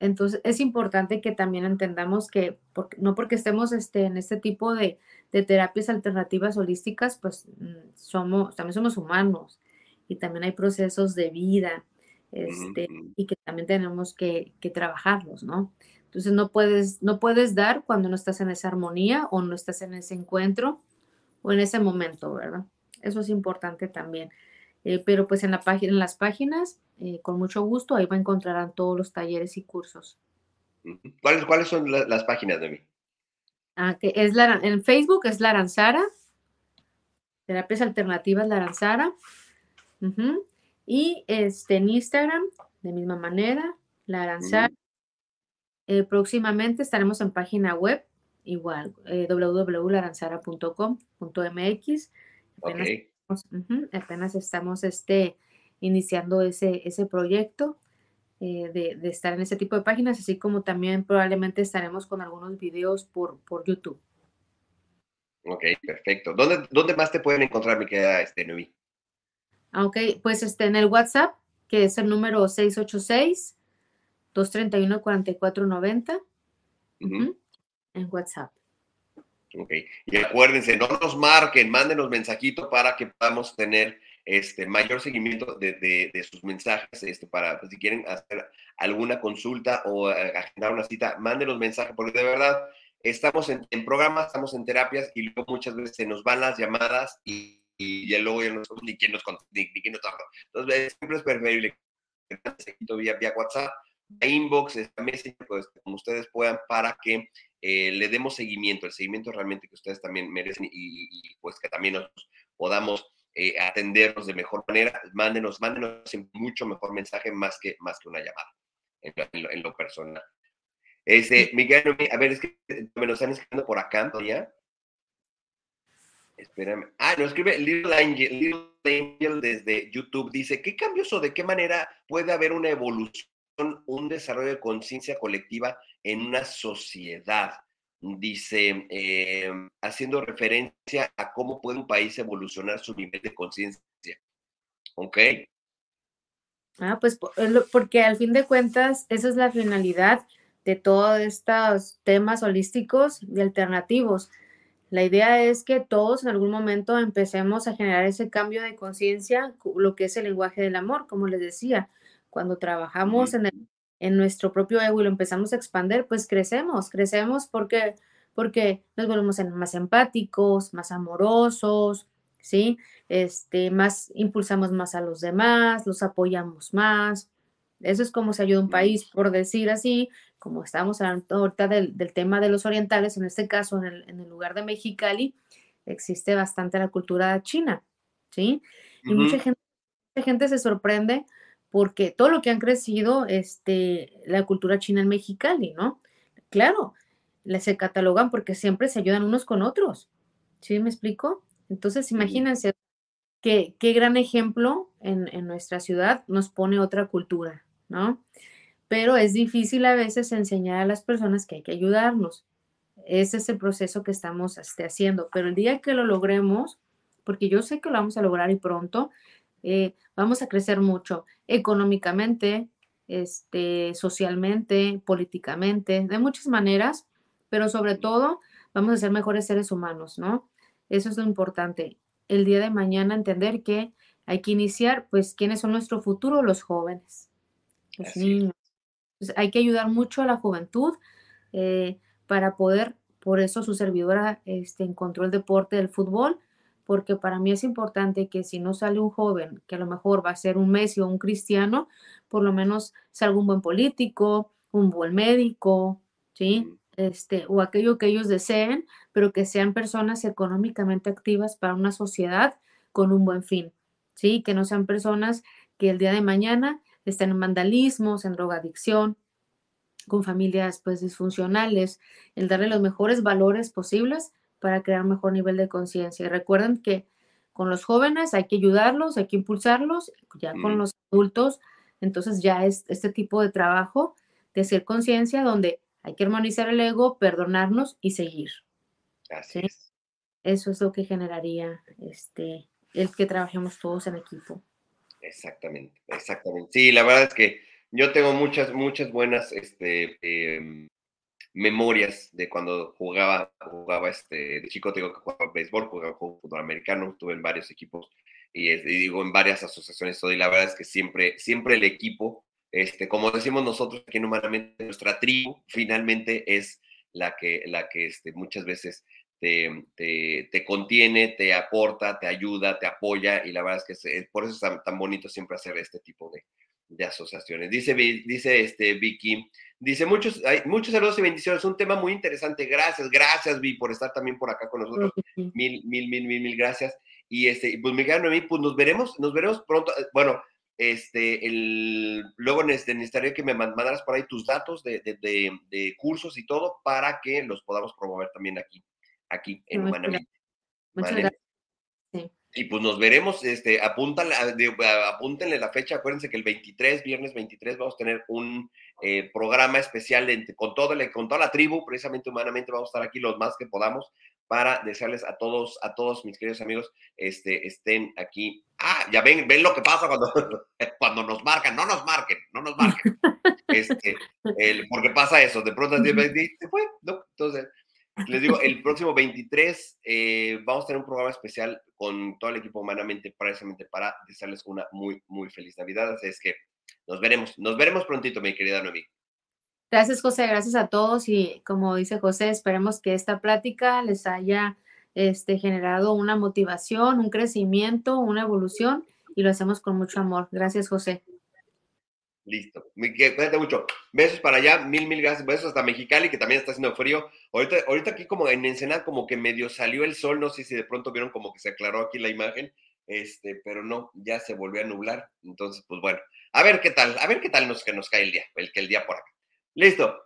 entonces es importante que también entendamos que no porque estemos este, en este tipo de, terapias alternativas holísticas, pues mm, somos, también somos humanos y también hay procesos de vida este, y que también tenemos que, que, trabajarlos, ¿no? Entonces no puedes, no puedes dar cuando no estás en esa armonía o no estás en ese encuentro o en ese momento, ¿verdad? Eso es importante también. Eh, pero pues en, la página, en las páginas, eh, con mucho gusto, ahí va a encontrarán todos los talleres y cursos. ¿Cuáles, cuáles son las páginas de mí? Ah, que es la, en Facebook es Laranzara, Terapias Alternativas Laranzara, y este, en Instagram, de misma manera, Laranzara. Eh, próximamente estaremos en página web, igual, www.laranzara.com.mx. Okay apenas estamos este, iniciando ese, ese proyecto eh, de, estar en ese tipo de páginas, así como también probablemente estaremos con algunos videos por, por YouTube. Ok, perfecto. ¿Dónde, ¿Dónde más te pueden encontrar, mi querida este, Ok, pues este, en el WhatsApp, que es el número 686 231-4490 en WhatsApp. Ok, y acuérdense, no nos marquen, mándenos mensajito para que podamos tener este mayor seguimiento de, sus mensajes, este, para pues, si quieren hacer alguna consulta o eh, agendar una cita, mándenos mensajes, porque de verdad estamos en, programas, estamos en terapias y luego muchas veces se nos van las llamadas y, y, luego ya no ni quién nos ni, quién nos Entonces, siempre es preferible que vía, vía WhatsApp, inbox, Messenger, pues, como ustedes puedan, para que eh, le demos seguimiento, el seguimiento realmente que ustedes también merecen y, pues que también nos podamos eh, atendernos de mejor manera. Mándenos, mándenos mucho mejor mensaje más que, más que una llamada en lo, personal. Este, Miguel, a ver, es que me lo están escribiendo por acá todavía. Espérame. Ah, nos escribe Little Angel, Little Angel desde YouTube. Dice, ¿qué cambios o de qué manera puede haber una evolución, un desarrollo de conciencia colectiva en una sociedad? Dice, eh, haciendo referencia a cómo puede un país evolucionar su nivel de conciencia. ¿Ok? Ah, pues porque al fin de cuentas, esa es la finalidad de todos estos temas holísticos y alternativos la idea es que todos en algún momento empecemos a generar ese cambio de conciencia, lo que es el lenguaje del amor, como les decía, cuando trabajamos en, en, nuestro propio ego y lo empezamos a expandir, pues crecemos, crecemos porque, porque nos volvemos más empáticos, más amorosos, ¿sí? Este, más, impulsamos más a los demás, los apoyamos más. Eso es como se ayuda un país, por decir así, como estamos hablando ahorita del, tema de los orientales, en este caso, en el, lugar de Mexicali, existe bastante la cultura china, ¿sí? Y mucha, gente, gente se sorprende porque todo lo que han crecido, este, la cultura china en Mexicali, ¿no? Claro, se catalogan porque siempre se ayudan unos con otros, ¿sí me explico? Entonces, imagínense qué, qué gran ejemplo en, en nuestra ciudad nos pone otra cultura, ¿no? pero es difícil a veces enseñar a las personas que hay que ayudarnos. Ese es el proceso que estamos este, haciendo, pero el día que lo logremos, porque yo sé que lo vamos a lograr y pronto, eh, vamos a crecer mucho económicamente, este, socialmente, políticamente, de muchas maneras, pero sobre todo vamos a ser mejores seres humanos, ¿no? Eso es lo importante. El día de mañana entender que hay que iniciar, pues, ¿quiénes son nuestro futuro? Los jóvenes, los niños, hay que ayudar mucho a la juventud eh, para poder, por eso su servidora este, encontró el deporte del fútbol, porque para mí es importante que si no sale un joven, que a lo mejor va a ser un Messi o un cristiano, por lo menos salga un buen político, un buen médico, ¿sí? Este, o aquello que ellos deseen, pero que sean personas económicamente activas para una sociedad con un buen fin, ¿sí? Que no sean personas que el día de mañana están en vandalismos, en drogadicción, con familias pues disfuncionales, el darle los mejores valores posibles para crear un mejor nivel de conciencia. Y recuerden que con los jóvenes hay que ayudarlos, hay que impulsarlos, ya con los adultos, entonces ya es este tipo de trabajo de hacer conciencia donde hay que armonizar el ego, perdonarnos y seguir. Así Eso es lo que generaría este, el que trabajemos todos en equipo. Exactamente, exactamente. Sí, la verdad es que yo tengo muchas, muchas buenas este, em, memorias de cuando jugaba, jugaba este, de chico tengo que jugaba béisbol, jugaba fútbol americano, estuve en varios equipos y, digo en varias asociaciones todo, y la verdad es que siempre, siempre el equipo, este, como decimos nosotros aquí humanamente, nuestra tribu finalmente es la que, la que este, muchas veces te, te, contiene, te aporta, te ayuda, te apoya y la verdad es que es, por eso es tan, bonito siempre hacer este tipo de, de, asociaciones. Dice, dice este Vicky, dice muchos, hay, muchos saludos y bendiciones, un tema muy interesante, gracias, gracias Vi por estar también por acá con nosotros, mil, mil, mil, mil, mil gracias. Y este, pues Miguel Noemí, pues nos veremos, nos veremos pronto, eh, bueno, este, el, luego necesitaría que me mandaras por ahí tus datos de, de, de cursos y todo para que los podamos promover también aquí aquí en Humanamente. Muchas gracias. Y pues nos veremos, este, apúntale, apúntenle la fecha, acuérdense que el 23, viernes 23, vamos a tener un eh, programa especial con, todo, con toda la tribu, precisamente humanamente, vamos a estar aquí los más que podamos para desearles a todos, a todos mis queridos amigos, este, estén aquí. Ah, ya ven, ven lo que pasa cuando, cuando nos marcan, no nos marquen, no nos marquen. Este, el, porque pasa eso, de pronto se fue, ¿no? Entonces, les digo, el próximo 23 eh, vamos a tener un programa especial con todo el equipo humanamente, precisamente para desearles una muy, muy feliz Navidad. Así es que nos veremos, nos veremos prontito, mi querida Noemí. Gracias, José, gracias a todos y como dice José, esperemos que esta plática les haya este, generado una motivación, un crecimiento, una evolución y lo hacemos con mucho amor. Gracias, José. Listo. Cuídate mucho. Besos para allá, mil, mil gracias. Besos hasta Mexicali, que también está haciendo frío. Ahorita, ahorita aquí como en Ensenada como que medio salió el sol, no sé si de pronto vieron como que se aclaró aquí la imagen, este, pero no, ya se volvió a nublar. Entonces, pues bueno, a ver qué tal, a ver qué tal nos, que nos cae el día, el el día por acá. Listo.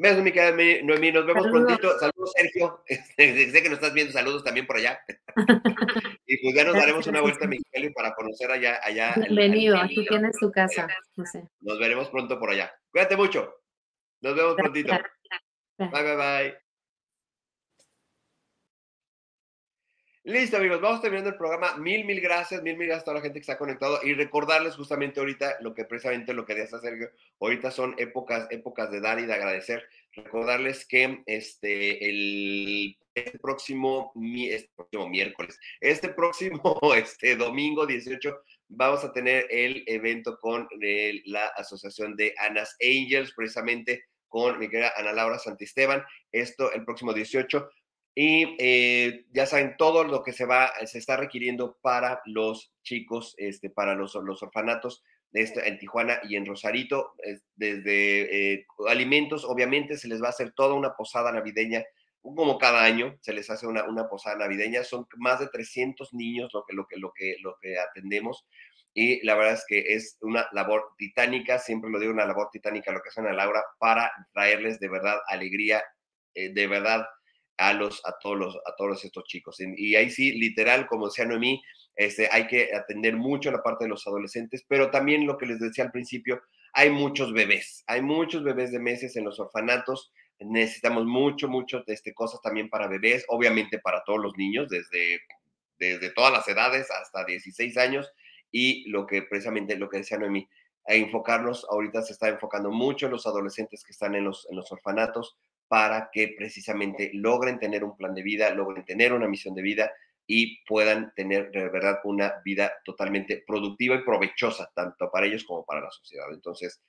Besos, mi querida Noemí, nos vemos prontito. Saludos, Sergio. Este, sé que nos estás viendo, saludos también por allá. y pues ya nos daremos una vuelta a Mexicali para conocer allá. allá Bienvenido, aquí tienes tu casa. Nos veremos pronto por allá. Cuídate mucho. Nos vemos prontito. Bye, bye, bye. Listo, amigos, vamos terminando el programa. Mil, mil gracias, mil, mil gracias a toda la gente que está conectado y recordarles justamente ahorita lo que precisamente lo que decía Sergio, ahorita son épocas, épocas de dar y de agradecer. Recordarles que este, el este próximo, este próximo miércoles, este próximo este, domingo 18, vamos a tener el evento con eh, la Asociación de Anas Angels, precisamente con mi querida Ana Laura Santisteban. Esto el próximo 18 y eh, ya saben todo lo que se va, se está requiriendo para los chicos, este, para los, los orfanatos este, en Tijuana y en Rosarito, desde eh, alimentos, obviamente se les va a hacer toda una posada navideña, como cada año se les hace una, una posada navideña, son más de 300 niños lo que, lo que, lo que, lo que atendemos y la verdad es que es una labor titánica, siempre lo digo, una labor titánica lo que hacen a Laura para traerles de verdad alegría, eh, de verdad a, todos, los, a todos estos chicos. Y ahí sí, literal, como decía Noemí, este, hay que atender mucho la parte de los adolescentes, pero también lo que les decía al principio, hay muchos bebés, hay muchos bebés de meses en los orfanatos, necesitamos mucho, mucho de este, cosas también para bebés, obviamente para todos los niños, desde, desde todas las edades hasta 16 años, y lo que precisamente lo que decía Noemí, a enfocarnos, ahorita se está enfocando mucho en los adolescentes que están en los, en los orfanatos, para que precisamente logren tener un plan de vida, logren tener una misión de vida y puedan tener de verdad una vida totalmente productiva y provechosa, tanto para ellos como para la sociedad. Entonces,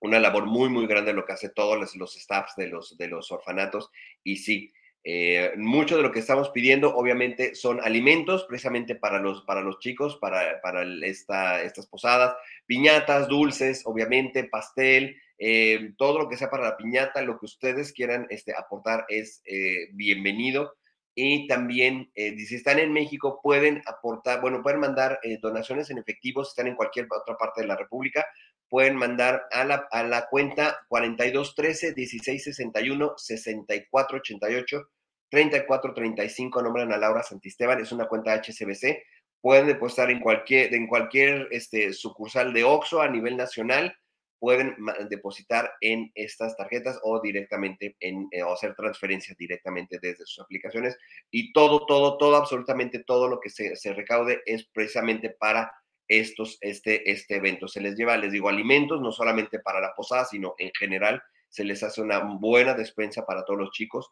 una labor muy, muy grande lo que hace todos los, staffs de los, de los orfanatos. Y sí, eh, mucho de lo que estamos pidiendo, obviamente, son alimentos precisamente para los, para los chicos, para, para esta, estas posadas, piñatas, dulces, obviamente, pastel, eh, todo lo que sea para la piñata, lo que ustedes quieran este, aportar es eh, bienvenido. Y también, eh, si están en México, pueden aportar, bueno, pueden mandar donaciones en efectivo, si están en cualquier otra parte de la República, pueden mandar a la, a la cuenta 4213 1661 6488 3435, nombran a Laura Santisteban, es una cuenta HCBC. Pueden depositar en cualquier, en cualquier este, sucursal de OXO a nivel nacional pueden depositar en estas tarjetas o directamente en, eh, o hacer transferencias directamente desde sus aplicaciones. Y todo, todo, todo, absolutamente todo lo que se, se recaude es precisamente para estos, este, este evento. Se les lleva, les digo, alimentos, no solamente para la posada, sino en general se les hace una buena despensa para todos los chicos.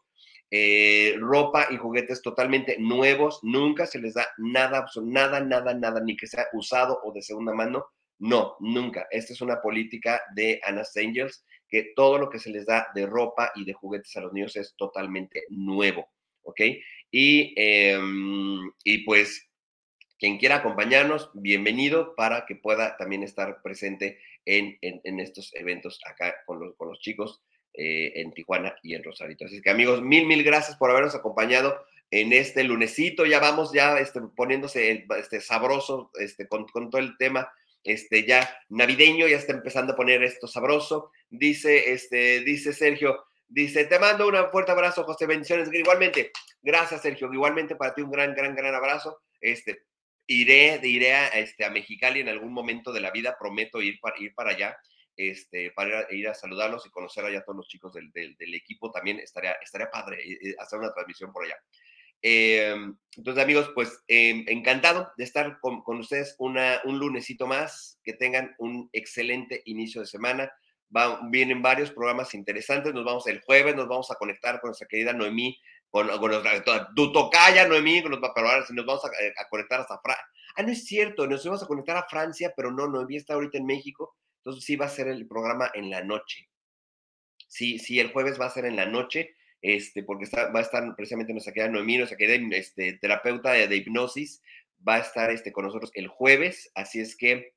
Eh, ropa y juguetes totalmente nuevos, nunca se les da nada, nada, nada, nada, ni que sea usado o de segunda mano, no, nunca. Esta es una política de Anna's Angels, que todo lo que se les da de ropa y de juguetes a los niños es totalmente nuevo, ¿ok? Y, em, y pues, quien quiera acompañarnos, bienvenido para que pueda también estar presente en, en, estos eventos acá con los, con los chicos eh, en Tijuana y en Rosarito. Así que amigos, mil, mil gracias por habernos acompañado en este lunesito. Ya vamos ya este, poniéndose este, sabroso este, con, con todo el tema este, ya navideño, ya está empezando a poner esto sabroso. Dice, este, dice Sergio, dice, te mando un fuerte abrazo, José, bendiciones. Igualmente, gracias, Sergio, igualmente para ti un gran, gran, gran abrazo. Este, iré, iré a, este, a Mexicali en algún momento de la vida, prometo ir para, ir para allá. Este, para ir a, saludarlos y conocer allá a todos los chicos del, del, equipo, también estaría, estaría padre eh, eh, hacer una transmisión por allá. Em, entonces, amigos, pues em, encantado de estar con, ustedes un lunesito más. Que tengan un excelente inicio de semana. vienen varios programas interesantes. Nos vamos el jueves, nos vamos a conectar con nuestra querida Noemí, con, con nuestra, tu tocaya Noemí, nos va, pero ahora sí nos vamos a, eh, a conectar hasta Francia. Ah, no es cierto, nos vamos a conectar a Francia, pero no, Noemí está ahorita en México, entonces sí va a ser el programa en la noche. Sí, sí, el jueves va a ser en la noche, este, porque está, va a estar precisamente nuestra querida Noemí, nuestra querida este, terapeuta de, hipnosis, va a estar este, con nosotros el jueves, así es que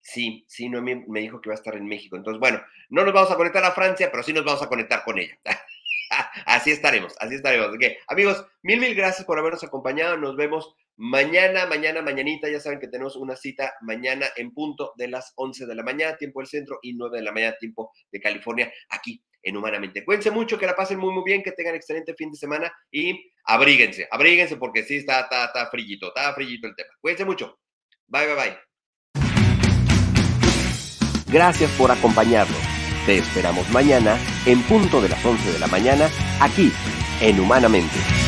Sí, sí, Noemí me dijo que va a estar en México. Entonces, bueno, no nos vamos a conectar a Francia, pero sí nos vamos a conectar con ella. así estaremos, así estaremos. amigos, mil, mil gracias por habernos acompañado. Nos vemos mañana, mañana, mañanita. Ya saben que tenemos una cita mañana en punto de las 11 de la mañana, tiempo del centro, y 9 de la mañana, tiempo de California, aquí en Humanamente. Cuídense mucho, que la pasen muy, muy bien, que tengan excelente fin de semana y abríguense, abríguense porque sí está, está, está frillito, está frillito el tema. Cuídense mucho. Bye, bye, bye. Gracias por acompañarnos. Te esperamos mañana en punto de las 11 de la mañana aquí en Humanamente.